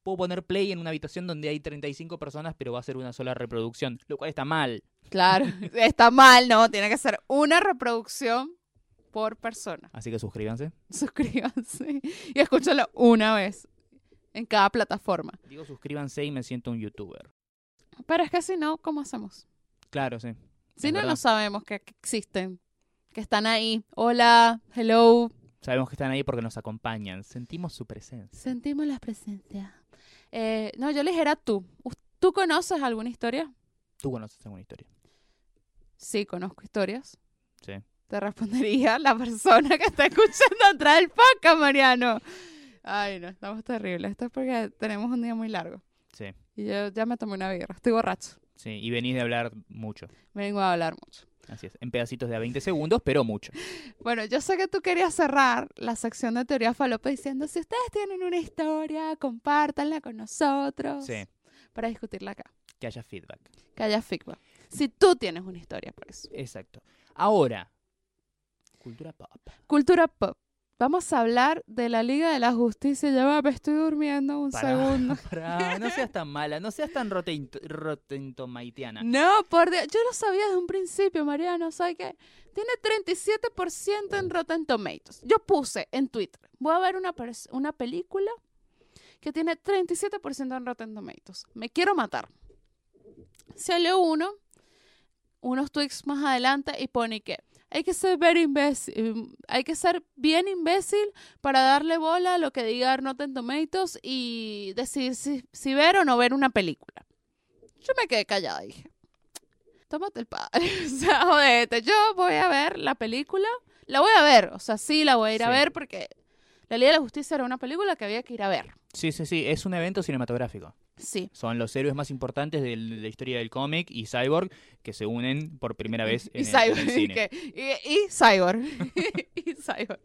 Puedo poner play en una habitación donde hay 35 personas, pero va a ser una sola reproducción, lo cual está mal. Claro, está mal, ¿no? Tiene que ser una reproducción por persona. Así que suscríbanse. Suscríbanse y escúchalo una vez en cada plataforma. Digo suscríbanse y me siento un youtuber. Pero es que si no, ¿cómo hacemos? Claro, sí. Si Es no, verdad. no sabemos que, que existen, que están ahí. Hola, hello. Sabemos que están ahí porque nos acompañan. Sentimos su presencia. Sentimos la presencia. Eh, no, yo les era tú. ¿Tú conoces alguna historia? ¿Tú conoces alguna historia? Sí, conozco historias. Sí. Te respondería la persona que está escuchando atrás del podcast, Mariano. Ay, no, estamos terribles. Esto es porque tenemos un día muy largo. Sí. Y yo ya me tomé una birra. Estoy borracho. Sí. Y venís de hablar mucho. Vengo a hablar mucho. Así es, en pedacitos de a 20 segundos, pero mucho. Bueno, yo sé que tú querías cerrar la sección de teoría falopa diciendo, si ustedes tienen una historia, compártanla con nosotros Sí, para discutirla acá, que haya feedback. que haya feedback. Si tú tienes una historia por eso. Exacto. Ahora, cultura pop. Cultura pop. Vamos a hablar de la Liga de la Justicia. Ya va, me estoy durmiendo un segundo. no seas tan mala, no seas tan roten- rotentomaitiana. No, por Dios. Yo lo sabía desde un principio, Mariano. ¿Sabes qué? Tiene 37% en Rotten Tomatoes. Yo puse en Twitter. Voy a ver una, una película que tiene 37% en Rotten Tomatoes. Me quiero matar. Salió uno, unos tweets más adelante y pone que hay que ser imbécil, hay que ser bien imbécil para darle bola a lo que diga Rotten Tomatoes y decidir si, si ver o no ver una película. Yo me quedé callada y dije, tómate el padre, o sea, jodete, yo voy a ver la película, la voy a ver, o sea, sí la voy a ir a ver porque La Liga de la Justicia era una película que había que ir a ver. Sí, sí, sí, es un evento cinematográfico. Sí. Son los héroes más importantes de la historia del cómic y Cyborg que se unen por primera vez en, y el, en Cyborg. el cine. que- y, y Cyborg. y Cyborg.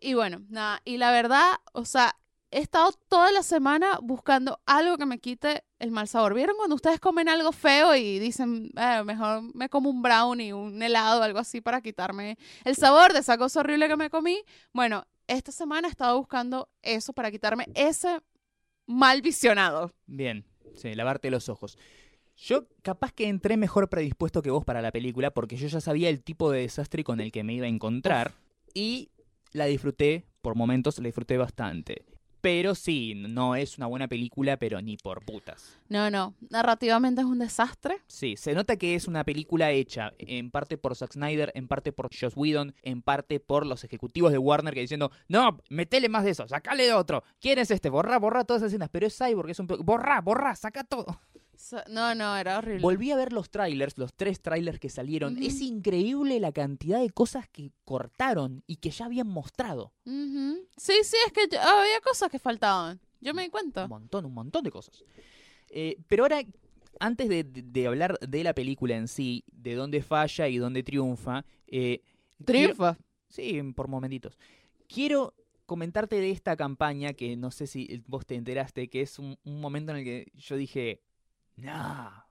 Y bueno, nada. Y la verdad, o sea, he estado toda la semana buscando algo que me quite el mal sabor. ¿Vieron cuando ustedes comen algo feo y dicen, "Eh, mejor me como un brownie, un helado, algo así para quitarme el sabor de esa cosa horrible que me comí? Bueno, esta semana he estado buscando eso para quitarme ese mal visionado. Bien, sí, lavarte los ojos. Yo capaz que entré mejor predispuesto que vos para la película porque yo ya sabía el tipo de desastre con el que me iba a encontrar y la disfruté, por momentos la disfruté bastante. Pero sí, no es una buena película, pero ni por putas. No, no. Narrativamente es un desastre. Sí, se nota que es una película hecha en parte por Zack Snyder, en parte por Joss Whedon, en parte por los ejecutivos de Warner que diciendo, no, metele más de eso, sacale otro. ¿Quién es este? Borra, borra todas esas escenas. Pero es Cyborg, es un... Borra, borra, saca todo. So- No, no, era horrible. Volví a ver los trailers, los tres trailers que salieron. Es increíble la cantidad de cosas que cortaron y que ya habían mostrado. Sí, sí, es que yo- había cosas que faltaban. Yo me di cuenta. Un montón, un montón de cosas. Eh, pero ahora, antes de, hablar de la película en sí, de dónde falla y dónde triunfa, eh, quiero- Triunfa. Sí, por momentitos. Quiero comentarte de esta campaña que no sé si vos te enteraste, que es un, un momento en el que yo dije, no.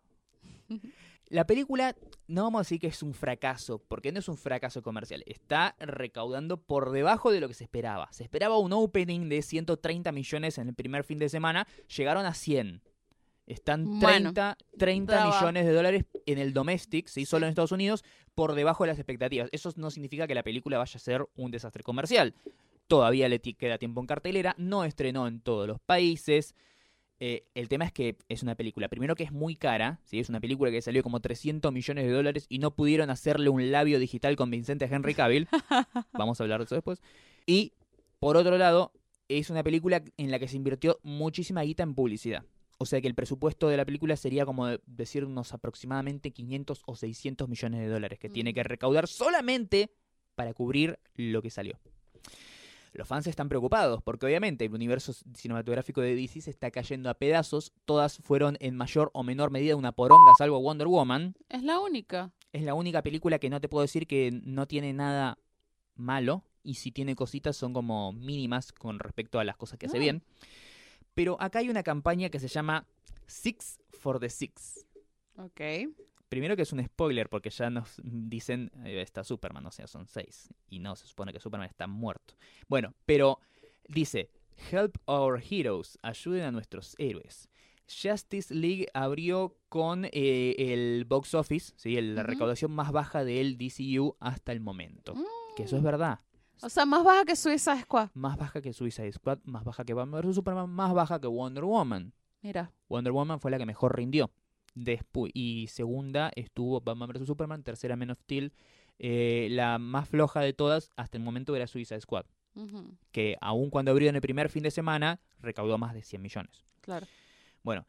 La película, no vamos a decir que es un fracaso, porque no es un fracaso comercial. Está recaudando por debajo de lo que se esperaba. Se esperaba un opening de 130 millones en el primer fin de semana, llegaron a 100. Están Bueno, 30, 30 trabajo. millones de dólares en el domestic, ¿sí? solo en Estados Unidos, por debajo de las expectativas. Eso no significa que la película vaya a ser un desastre comercial. Todavía le queda tiempo en cartelera, no estrenó en todos los países. Eh, el tema es que es una película, primero que es muy cara, ¿sí? es una película que salió como 300 millones de dólares y no pudieron hacerle un labio digital convincente a Henry Cavill. Vamos a hablar de eso después. Y por otro lado, es una película en la que se invirtió muchísima guita en publicidad. O sea que el presupuesto de la película sería como de- decir unos aproximadamente 500 o 600 millones de dólares que tiene Mm. que recaudar solamente para cubrir lo que salió. Los fans están preocupados porque obviamente el universo cinematográfico de DC se está cayendo a pedazos. Todas fueron en mayor o menor medida una poronga, salvo Wonder Woman. Es la única. Es la única película que no te puedo decir que no tiene nada malo. Y si tiene cositas son como mínimas con respecto a las cosas que hace bien. Pero acá hay una campaña que se llama Six for the Six. Ok. Primero que es un spoiler porque ya nos dicen, eh, está Superman, o sea, son seis. Y no, se supone que Superman está muerto. Bueno, pero dice, Help our heroes, ayuden a nuestros héroes. Justice League abrió con eh, el box office, ¿sí? el- la recaudación más baja del DCU hasta el momento. Que eso es verdad. O sea, más baja que Suiza Squad. Más baja que Suicide Squad, más baja que Batman vs Superman, más baja que Wonder Woman. Mira. Wonder Woman fue la que mejor rindió. Despu- y segunda estuvo Batman vs Superman, tercera Man of Steel. Eh, la más floja de todas hasta el momento era Suicide Squad, que aun cuando abrió en el primer fin de semana, recaudó más de 100 millones. Claro. Bueno,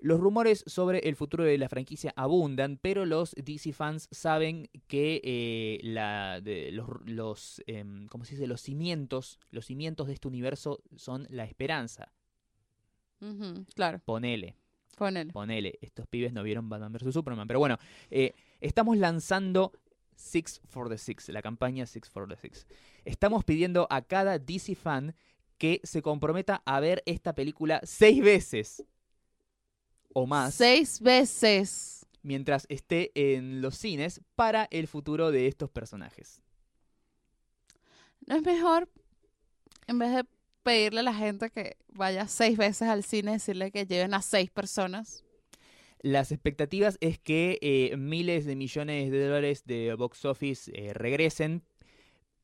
los rumores sobre el futuro de la franquicia abundan, pero los DC fans saben que eh, la, de, los, los, em, ¿cómo se dice? los cimientos, los cimientos de este universo son la esperanza. Claro. Ponele. Ponele. Ponele, estos pibes no vieron Batman vs Superman. Pero bueno, eh, estamos lanzando Six for the Six, la campaña Six for the Six. Estamos pidiendo a cada DC fan que se comprometa a ver esta película seis veces o más Seis veces. mientras esté en los cines para el futuro de estos personajes. ¿No es mejor, en vez de pedirle a la gente que vaya seis veces al cine, decirle que lleven a seis personas? Las expectativas es que eh, miles de millones de dólares de box office eh, regresen,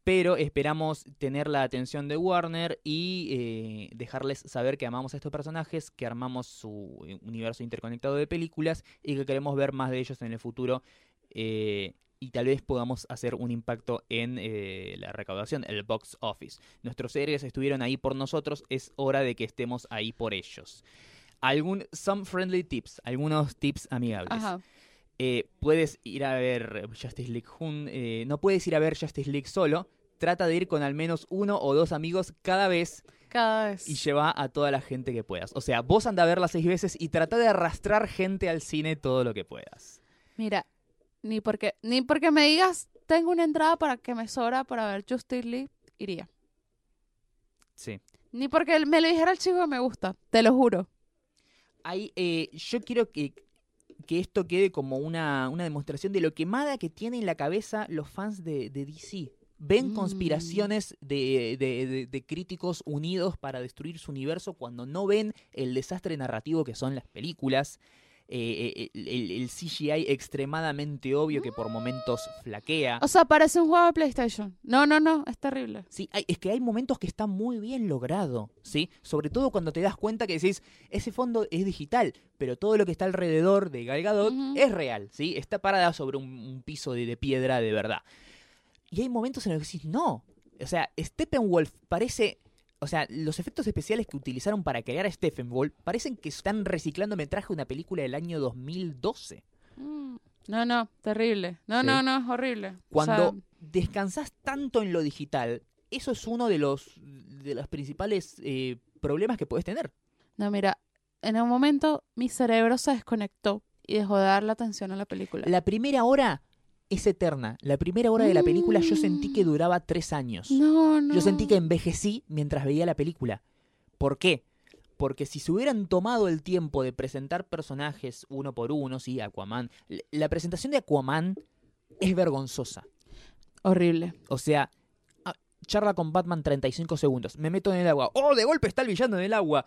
pero esperamos tener la atención de Warner y eh, dejarles saber que amamos a estos personajes, que armamos su universo interconectado de películas y que queremos ver más de ellos en el futuro. Y tal vez podamos hacer un impacto en eh, la recaudación, el box office. Nuestros héroes estuvieron ahí por nosotros, es hora de que estemos ahí por ellos. Algún, some friendly tips, algunos tips amigables. Ajá. Eh, puedes ir a ver Justice League eh, no puedes ir a ver Justice League solo. Trata de ir con al menos uno o dos amigos cada vez Cada vez. y lleva a toda la gente que puedas. O sea, vos anda a verla seis veces y trata de arrastrar gente al cine todo lo que puedas. Mira, ni porque, ni porque me digas, tengo una entrada para que me sobra para ver Justice League, iría. Sí. Ni porque me lo dijera el chico que me gusta, te lo juro. Hay, eh, yo quiero que, que esto quede como una, una demostración de lo quemada que tienen en la cabeza los fans de, de DC. Ven Mm. conspiraciones de- de- de críticos unidos para destruir su universo cuando no ven el desastre narrativo que son las películas. Eh, eh, el, el- CGI extremadamente obvio que por momentos flaquea. O sea, parece un juego de PlayStation. No, no, no, es terrible. Sí, hay- es que hay momentos que está muy bien logrado, ¿sí? Sobre todo cuando te das cuenta que decís, ese fondo es digital, pero todo lo que está alrededor de Gal Gadot Ujú. es real, ¿sí? Está parada sobre un, un piso de, de piedra de verdad. Y hay momentos en los que decís, no. O sea, Steppenwolf parece... O sea, los efectos especiales que utilizaron para crear a Steppenwolf parecen que están reciclando metraje de una película del año 2012. Mm. No, no, terrible. No, Sí. no, no, es horrible. O Cuando sea, descansás tanto en lo digital, eso es uno de los, de los principales eh, problemas que puedes tener. no, mira, en un momento mi cerebro se desconectó y dejó de dar la atención a la película. La primera hora es eterna. La primera hora de la película yo sentí que duraba tres años. No, no. Yo sentí que envejecí mientras veía la película. ¿Por qué? Porque si se hubieran tomado el tiempo de presentar personajes uno por uno, sí, Aquaman. La presentación de Aquaman es vergonzosa. Horrible. O sea, ah, charla con Batman 35 segundos. Me meto en el agua. ¡Oh, de golpe está el villano en el agua!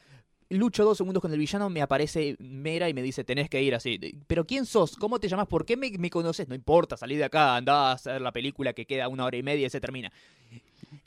Lucho dos segundos con el villano, me aparece Mera y me dice, tenés que ir así. ¿Pero quién sos? ¿Cómo te llamas? ¿Por qué me, me conoces? No importa, salí de acá, andá a hacer la película que queda una hora y media y se termina.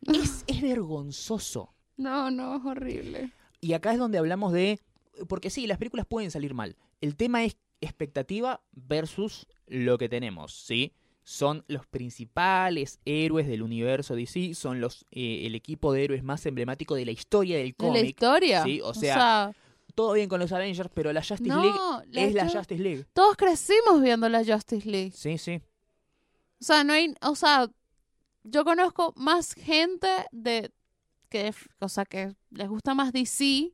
Es, es vergonzoso. No, no, es horrible. Y acá es donde hablamos de... Porque sí, las películas pueden salir mal. El tema es expectativa versus lo que tenemos, ¿sí? Son los principales héroes del universo DC, son los eh, el equipo de héroes más emblemático de la historia del De la cómic. historia. sí, o sea, Todo bien con los Avengers, pero la Justice League la es la Ju- Justice League. Todos crecimos viendo la Justice League. Sí, sí. O sea, no hay, o sea, yo conozco más gente de que, o sea, que les gusta más DC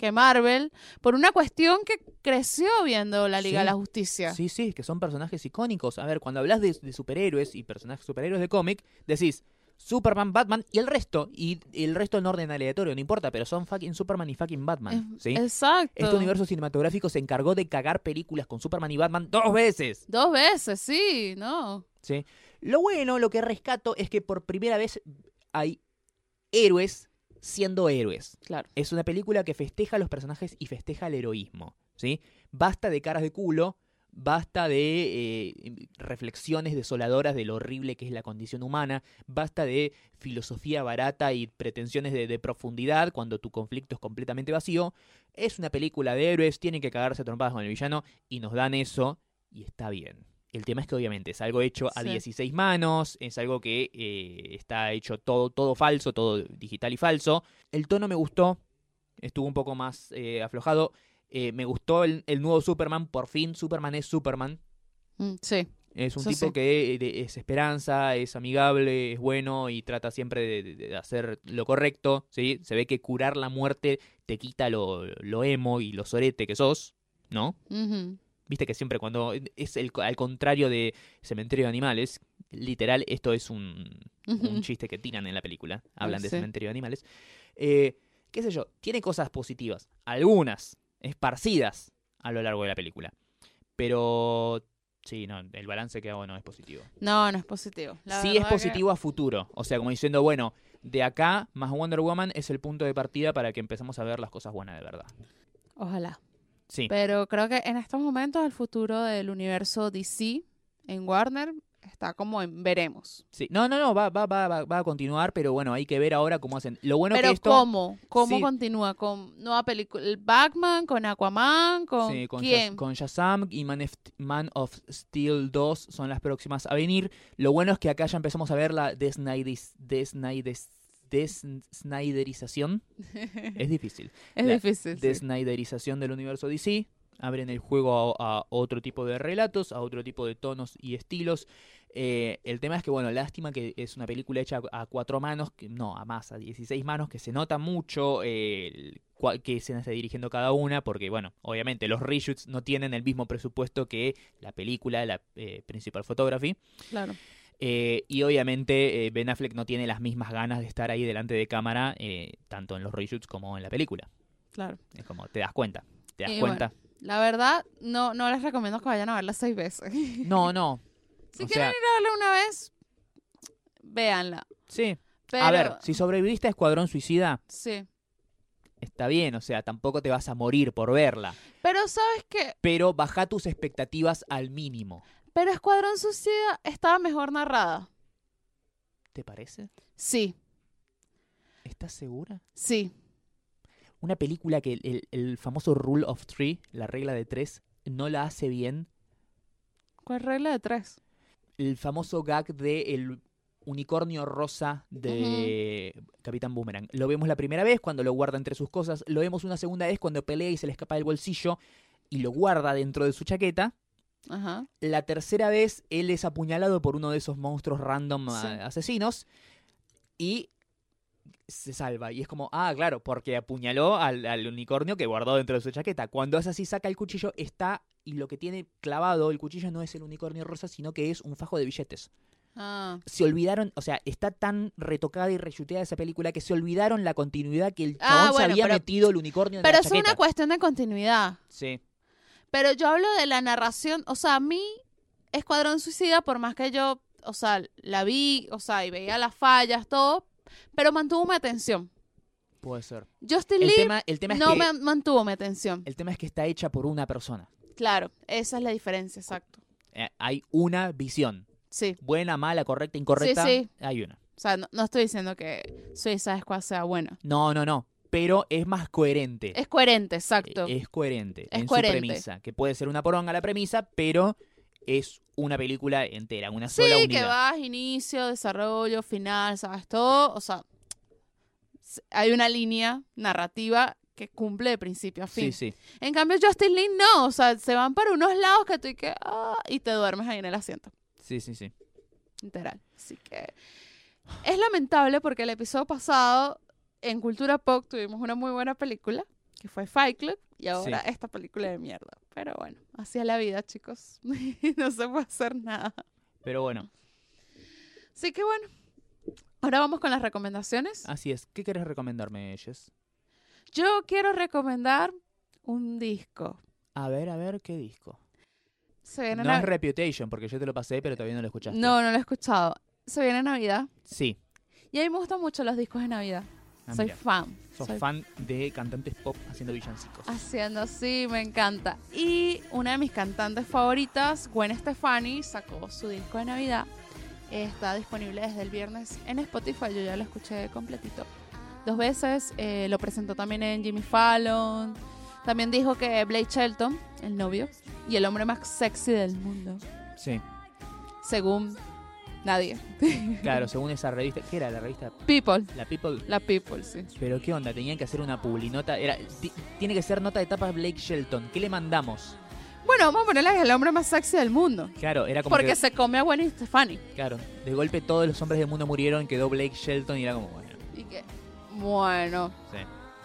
que Marvel por una cuestión que creció viendo la Liga Sí. de la Justicia. Sí, sí, que son personajes icónicos. A ver, cuando hablas de, de superhéroes y personajes superhéroes de cómic, decís Superman, Batman y el resto. Y el resto en orden aleatorio, no importa, pero son fucking Superman y fucking Batman. ¿sí? Exacto. Este universo cinematográfico se encargó de cagar películas con Superman y Batman dos veces. Dos veces, sí, no. ¿sí? Lo bueno, lo que rescato es que por primera vez hay héroes siendo héroes. Claro. Es una película que festeja a los personajes y festeja el heroísmo. ¿sí? Basta de caras de culo, basta de eh, reflexiones desoladoras de lo horrible que es la condición humana, basta de filosofía barata y pretensiones de, de profundidad cuando tu conflicto es completamente vacío. Es una película de héroes, tienen que cagarse a trompadas con el villano y nos dan eso y está bien. El tema es que obviamente es algo hecho a Sí. 16 manos, es algo que eh, está hecho todo, todo falso, todo digital y falso. El tono me gustó, estuvo un poco más eh, aflojado. Eh, me gustó el, el nuevo Superman, por fin Superman es Superman. Mm, sí. Es un Eso tipo sí. que de- es esperanza, es amigable, es bueno y trata siempre de, hacer lo correcto. ¿sí? Se ve que curar la muerte te quita lo, lo emo y lo sorete que sos, ¿no? Viste que siempre cuando es el, al contrario de Cementerio de Animales, literal, esto es un, un chiste que tiran en la película. Hablan de. Cementerio de Animales. Eh, qué sé yo, tiene cosas positivas. Algunas esparcidas a lo largo de la película. Pero sí, no, el balance que hago no es positivo. No, no es positivo. La sí es que- positivo a futuro. O sea, como diciendo, bueno, de acá más Wonder Woman es el punto de partida para que empecemos a ver las cosas buenas de verdad. Ojalá. Sí. Pero creo que en estos momentos el futuro del universo DC en Warner está como en veremos. Sí, no, no, no, va, va, va, va, va a continuar, pero bueno, hay que ver ahora cómo hacen. Lo bueno Pero que esto. ¿cómo? ¿Cómo Sí. continúa? ¿Con nueva película? ¿El Batman? ¿Con Aquaman? ¿Con, Sí, con, quién? Shaz- con Shazam y Man of, Man of Steel 2 son las próximas a venir. Lo bueno es que acá ya empezamos a ver la desnaidis- desnaides- desniderización. es difícil. es la difícil. sí. Desniderización del universo DC. Abren el juego a, a otro tipo de relatos, a otro tipo de tonos y estilos. Eh, el tema es que, bueno, lástima que es una película hecha a cuatro manos, que, no, a más, a 16 manos, que se nota mucho eh, cual- qué escena está dirigiendo cada una, porque, bueno, obviamente los reshoots no tienen el mismo presupuesto que la película, la eh, Principal Photography. Claro. Eh, y obviamente eh, Ben Affleck no tiene las mismas ganas de estar ahí delante de cámara, eh, tanto en los reshoots como en la película. Claro. Es como, te das cuenta. ¿Te das cuenta? La verdad, no, no les recomiendo que vayan a verla seis veces. No, no. si o quieren sea- ir a verla una vez, véanla. Sí. Pero, A ver, si sobreviviste a Escuadrón Suicida, Sí. está bien, o sea, tampoco te vas a morir por verla. Pero ¿sabes qué? Pero baja tus expectativas al mínimo. Pero Escuadrón Suicida estaba mejor narrada. ¿Te parece? Sí, ¿Estás segura? sí. Una película que el, el- el famoso Rule of Three, la regla de tres, no la hace bien. ¿Cuál regla de tres? El famoso gag de el unicornio rosa de Capitán Boomerang. Lo vemos la primera vez cuando lo guarda entre sus cosas. Lo vemos una segunda vez cuando pelea y se le escapa del bolsillo y lo guarda dentro de su chaqueta. Ajá. La tercera vez él es apuñalado por uno de esos monstruos random Sí. a- asesinos y se salva. Y es como, ah, claro, porque apuñaló al, al unicornio que guardó dentro de su chaqueta. Cuando hace así, saca el cuchillo, está y lo que tiene clavado el cuchillo no es el unicornio rosa, sino que es un fajo de billetes. Ah, Se olvidaron, o sea, está tan retocada y reshuteada esa película que se olvidaron la continuidad que el Ah, chabón se había pero- metido el unicornio en pero la eso es una cuestión de continuidad. Sí, Pero yo hablo de la narración, o sea, a mí, Escuadrón Suicida, por más que yo, o sea, la vi, o sea, y veía las fallas, todo, pero mantuvo mi atención. puede ser. Justin El Lee tema, el tema es no que me mantuvo mi atención. el tema es que está hecha por una persona. Claro, esa es la diferencia, exacto. Eh, hay una visión. Sí, Buena, mala, correcta, incorrecta. Sí, sí. Hay una. o sea, no, no estoy diciendo que Suicide Squad sea buena. No, no, no. Pero es más coherente. Es coherente, exacto. Eh, Es coherente Es en coherente. su premisa. Que puede ser una poronga la premisa, pero es una película entera, una sola sí, unidad. que vas, inicio, desarrollo, final, sabes todo, o sea, hay una línea narrativa que cumple de principio a fin. Sí, sí. En cambio, Justin Lin no, o sea, se van para unos lados que tú y que, ah, y te duermes ahí en el asiento, Sí, sí, sí. literal. Así que es lamentable porque el episodio pasado en Cultura Pop tuvimos una muy buena película, que fue Fight Club, y ahora Sí. esta película de mierda. Pero bueno, así es la vida, chicos. no se puede hacer nada. Pero bueno, Así que bueno, ahora vamos con las recomendaciones. así es. ¿Qué querés recomendarme, Jess? Yo quiero recomendar un disco. A ver, a ver, ¿qué disco? Se viene No Nav- es Reputation, porque yo te lo pasé, pero todavía no lo escuchaste. No, no lo he escuchado. Se viene Navidad. Sí. Y a mí me gustan mucho los discos de Navidad. Ah, Soy mira. fan. Sos Soy fan de cantantes pop haciendo villancicos. Haciendo así, me encanta. Y una de mis cantantes favoritas, Gwen Stefani, sacó su disco de Navidad. Está disponible desde el viernes en Spotify. Yo ya lo escuché completito. Dos veces. eh, lo presentó también en Jimmy Fallon. También dijo que Blake Shelton, el novio, y el hombre más sexy del mundo. Sí. Según nadie. Claro, según esa revista. ¿Qué era la revista? People. La People. La People, sí. Pero qué onda, tenían que hacer una publinota. Era, ti- tiene que ser nota de tapa Blake Shelton. ¿Qué le mandamos? Bueno, vamos a ponerle el hombre más sexy del mundo. Claro, era como Porque que, se come a Gwen Stefani. claro, de golpe todos los hombres del mundo murieron, quedó Blake Shelton y era como, bueno, Y que, bueno, sí.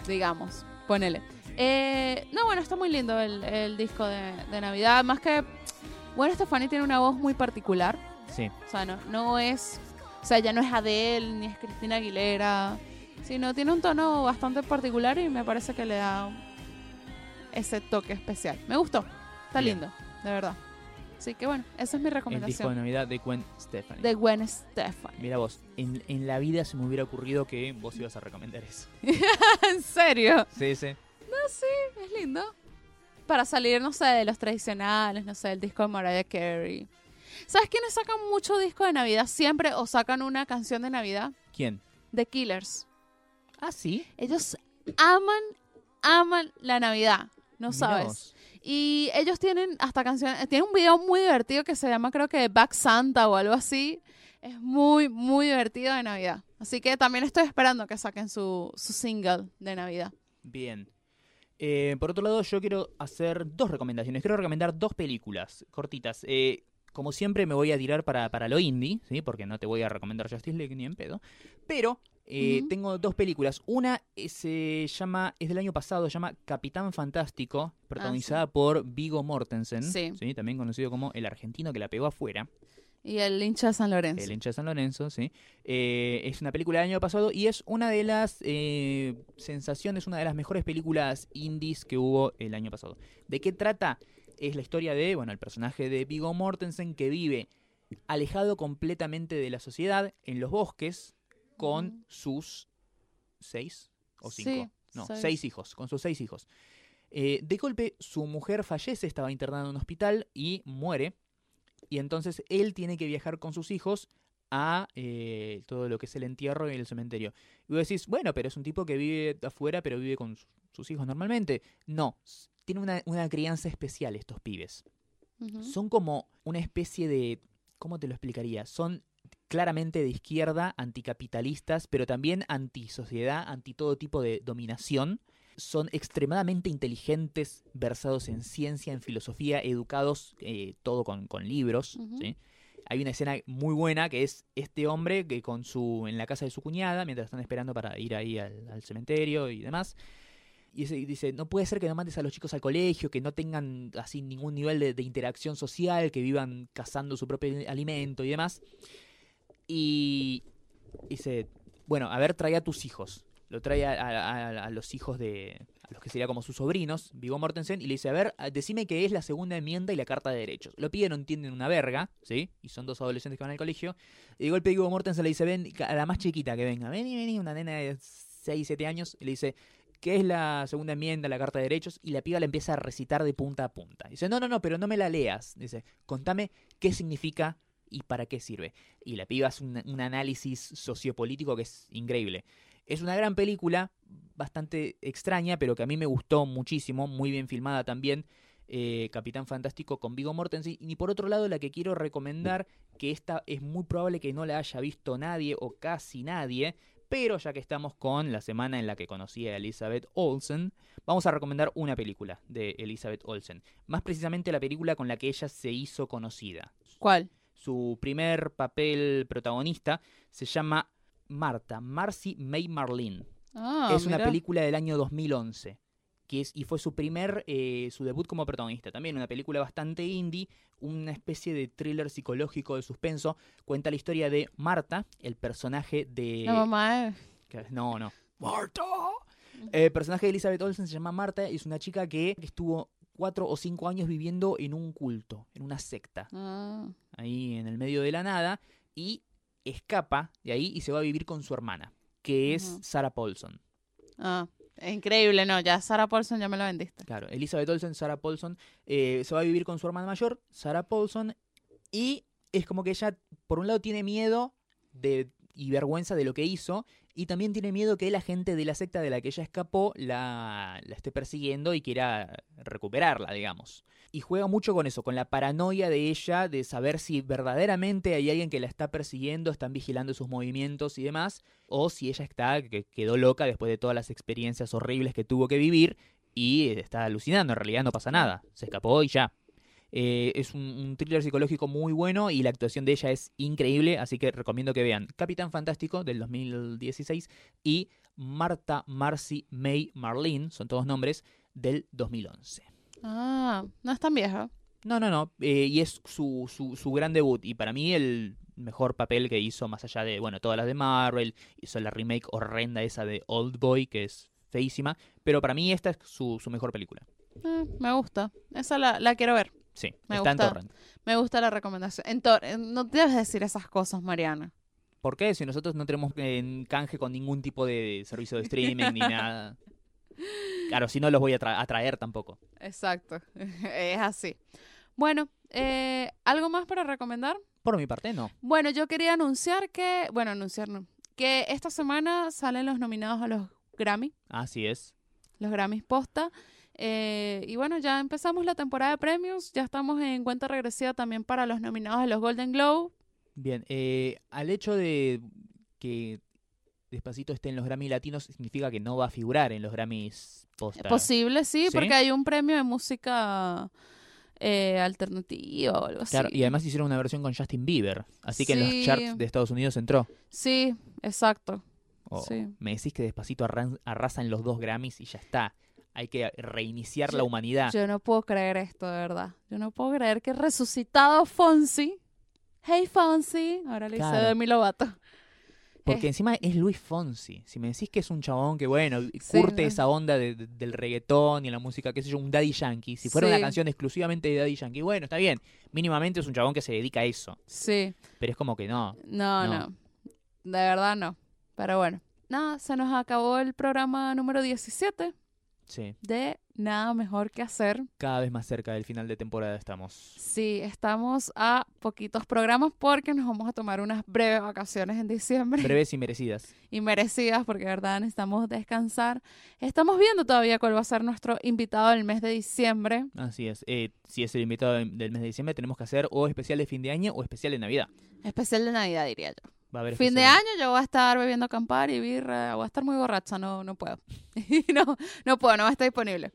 digamos, ponele. Eh, no, bueno, está muy lindo el, el disco de, de Navidad. Más que, bueno, Stefani tiene una voz muy particular. Sí. O sea, no, no es, o sea, ya no es Adele ni es Cristina Aguilera, sino tiene un tono bastante particular y me parece que le da ese toque especial. Me gustó, está Bien. lindo, de verdad. Así que bueno, esa es mi El disco de recomendación Navidad de Gwen Stefani. de Gwen Stefani. Mira vos, en, en la vida se me hubiera ocurrido que vos ibas a recomendar eso. ¿En serio? Sí, sí. Es lindo. Para salir, no sé, de los tradicionales, no sé, el disco de Mariah Carey. ¿Sabes quiénes sacan mucho disco de Navidad siempre o sacan una canción de Navidad? ¿Quién? The Killers. Ah, sí. Ellos aman, aman la Navidad, no Mirá sabes. Y ellos tienen hasta canciones, tienen un video muy divertido que se llama creo que Back Santa o algo así. Es muy, muy divertido de Navidad. Así que también estoy esperando que saquen su, su single de Navidad. Bien. Eh, por otro lado, yo quiero hacer dos recomendaciones. Quiero recomendar dos películas cortitas. Eh, como siempre, me voy a tirar para, para lo indie, ¿sí? Porque no te voy a recomendar Justice League ni en pedo. Pero eh, tengo dos películas. Una eh, se llama, es del año pasado, se llama Capitán Fantástico, protagonizada por Vigo Mortensen, Sí. También conocido como el argentino que la pegó afuera. Y el hincha de San Lorenzo. El hincha de San Lorenzo, sí. Eh, es una película del año pasado y es una de las eh, sensaciones, una de las mejores películas indies que hubo el año pasado. ¿De qué trata? Es la historia de, bueno, el personaje de Vigo Mortensen que vive alejado completamente de la sociedad en los bosques con sus seis o Sí, cinco. no, seis. seis hijos, con sus seis hijos. Eh, de golpe, su mujer fallece, estaba internada en un hospital y muere. Y entonces él tiene que viajar con sus hijos a eh, todo lo que es el entierro y el cementerio. Y vos decís, bueno, pero es un tipo que vive afuera, pero vive con su- sus hijos normalmente. No, s- tiene una, una crianza especial estos pibes. Ujú. Son como una especie de... ¿Cómo te lo explicaría? Son claramente de izquierda, anticapitalistas, pero también antisociedad, anti todo tipo de dominación. Son extremadamente inteligentes, versados en ciencia, en filosofía, educados, eh, todo con, con libros. Ujú. ¿sí? Hay una escena muy buena que es este hombre que con su en la casa de su cuñada, mientras están esperando para ir ahí al, al cementerio y demás, y dice, y no puede ser que no mandes a los chicos al colegio, que no tengan así ningún nivel de, interacción social, que vivan cazando su propio alimento y demás. Y dice, bueno, a ver, trae a tus hijos. Lo trae a, a- los hijos de, a los que sería como sus sobrinos, Vigo Mortensen, y le dice, a ver, decime qué es la segunda enmienda y la carta de derechos. Lo piden, no entienden una verga, ¿sí? Y son dos adolescentes que van al colegio. Y de golpe Vigo Mortensen le dice, ven, a la más chiquita que venga, vení, vení, una nena de 6, 7 años, y le dice, ¿qué es la segunda enmienda, la carta de derechos? Y la piba la empieza a recitar de punta a punta. Dice, no, no, no, pero no me la leas. Dice, contame qué significa y para qué sirve. Y la piba hace un, un análisis sociopolítico que es increíble. Es una gran película, bastante extraña, pero que a mí me gustó muchísimo, muy bien filmada también. eh, Capitán Fantástico con Vigo Mortensen. Y por otro lado, la que quiero recomendar, que esta es muy probable que no la haya visto nadie o casi nadie, pero ya que estamos con la semana en la que conocí a Elizabeth Olsen, vamos a recomendar una película de Elizabeth Olsen. Más precisamente la película con la que ella se hizo conocida. ¿Cuál? Su primer papel protagonista se llama Marta, Marcy May Marlene. Ah, es una película del año 2011. Que es, y fue su primer, eh, su debut como protagonista. También una película bastante indie, una especie de thriller psicológico de suspenso. Cuenta la historia de Marta, el personaje de... La mamá que- No, no. ¡Marta! El personaje de Elizabeth Olsen se llama Marta y es una chica que estuvo cuatro o cinco años viviendo en un culto, en una secta Ah, ahí en el medio de la nada, y escapa de ahí y se va a vivir con su hermana, que es Ujú. Sarah Paulson. ah, increíble, no, ya Sarah Paulson ya me lo vendiste. Claro, Elizabeth Olsen, Sarah Paulson, eh, se va a vivir con su hermana mayor, Sarah Paulson, y es como que ella, por un lado, tiene miedo de, y vergüenza de lo que hizo, y también tiene miedo que la gente de la secta de la que ella escapó la, la esté persiguiendo y quiera recuperarla, digamos. Y juega mucho con eso, con la paranoia de ella, de saber si verdaderamente hay alguien que la está persiguiendo, están vigilando sus movimientos y demás, o si ella está, que quedó loca después de todas las experiencias horribles que tuvo que vivir y eh, está alucinando, en realidad no pasa nada, se escapó y ya. Eh, es un, un thriller psicológico muy bueno y la actuación de ella es increíble, así que recomiendo que vean Capitán Fantástico del 2016 y Marta Marcy May Marlene, son todos nombres, del 2011. Ah, no es tan vieja. No, no, no. eh, y es su, su, su gran debut. Y para mí el mejor papel que hizo, más allá de, bueno, todas las de Marvel. Hizo la remake horrenda esa de Old Boy, que es feísima. Pero para mí esta es su, su mejor película. Eh, me gusta. Esa la, la quiero ver. Sí, Me está en gusta. Torrent. Me gusta la recomendación. En eh, no debes decir esas cosas, Mariana. ¿Por qué? Si nosotros no tenemos en canje con ningún tipo de servicio de streaming ni nada. Claro, si no los voy a, tra- a traer tampoco. Exacto. es así. Bueno, eh, ¿algo más para recomendar? Por mi parte, no. Bueno, yo quería anunciar que, bueno, anunciar no, que esta semana salen los nominados a los Grammy, Así es. los Grammys posta. Eh, y bueno, ya empezamos la temporada de premios, ya estamos en cuenta regresiva también para los nominados a los Golden Globe. Bien, eh, al hecho de que Despacito esté en los Grammy Latinos significa que no va a figurar en los Grammys posta. Es posible, sí, ¿Sí? porque hay un premio de música eh, alternativa o algo así. Claro, y además hicieron una versión con Justin Bieber, así que en los charts de Estados Unidos entró. Sí, exacto. Oh, Sí. Me decís que Despacito arran- arrasa en los dos Grammys y ya está. Hay que reiniciar Yo- la humanidad. Yo no puedo creer esto, de verdad. Yo no puedo creer que resucitado Fonsi. Hey Fonsi. Ahora le hice Claro. Demi Lovato. Porque Eh, encima es Luis Fonsi. Si me decís que es un chabón que, bueno, Sí, curte no. esa onda de- de- del reggaetón y la música, qué sé yo, un Daddy Yankee. Si fuera una canción exclusivamente de Daddy Yankee, bueno, está bien. Mínimamente es un chabón que se dedica a eso. Sí. Pero es como que no. No, No. no, De verdad no. Pero bueno. Nada, se nos acabó el programa número 17 Sí. de Nada Mejor que Hacer. Cada vez más cerca del final de temporada estamos. Sí, estamos a poquitos programas porque nos vamos a tomar unas breves vacaciones en diciembre. Breves y merecidas. y merecidas porque de verdad necesitamos descansar. Estamos viendo todavía cuál va a ser nuestro invitado del mes de diciembre. Así es. Eh, si es el invitado del del mes de diciembre, tenemos que hacer o especial de fin de año o especial de Navidad. Especial de Navidad, diría yo. Va a haber Fin de año yo voy a estar bebiendo campar y birra, voy a estar muy borracha, no, no puedo. no, no puedo, no va a estar disponible.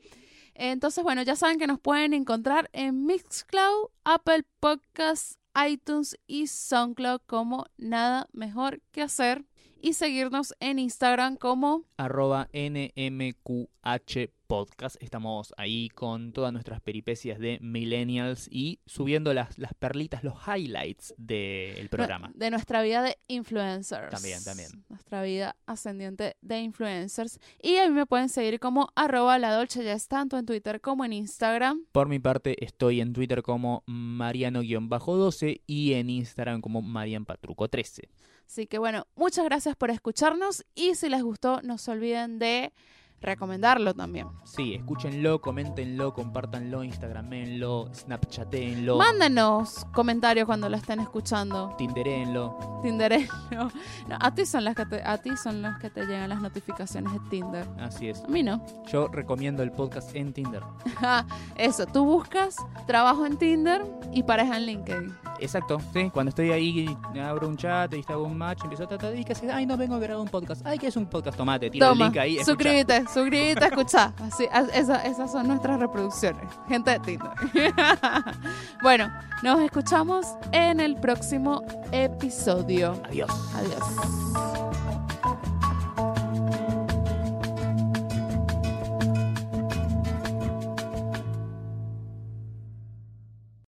Entonces, bueno, ya saben que nos pueden encontrar en Mixcloud, Apple Podcasts, iTunes y SoundCloud como nada mejor que hacer. Y seguirnos en Instagram como arroba NMQH Podcast. Estamos ahí con todas nuestras peripecias de millennials y subiendo las, las perlitas, los highlights del programa. de nuestra vida de influencers. También, también. Nuestra vida ascendiente de influencers. Y a mí me pueden seguir como arroba la Dolce Jazz, tanto en Twitter como en Instagram. Por mi parte, estoy en Twitter como Mariano-12 y en Instagram como MarianPatruco13. Así que bueno, muchas gracias por escucharnos y si les gustó, no se olviden de recomendarlo también. Sí, escúchenlo, coméntenlo, compártanlo, instagramenlo, snapchatenlo, Mándenos comentarios cuando lo estén escuchando. tinderenlo. Tinder, no, a ti son las que te, a ti son los que te llegan las notificaciones de Tinder. Así es. A mí no. Yo recomiendo el podcast en Tinder. Eso, tú buscas trabajo en Tinder y pareja en LinkedIn. Exacto, sí. Cuando estoy ahí, abro un chat, y hago un match, empiezo a tratar y que ay, no vengo a grabar un podcast. Ay, que es un podcast, tomate, tira Toma, el link ahí. escucha. suscríbete, suscríbete, escucha. Así, esa- esas son nuestras reproducciones. Gente de Tinder. bueno, nos escuchamos en el próximo episodio. Adiós. Adiós.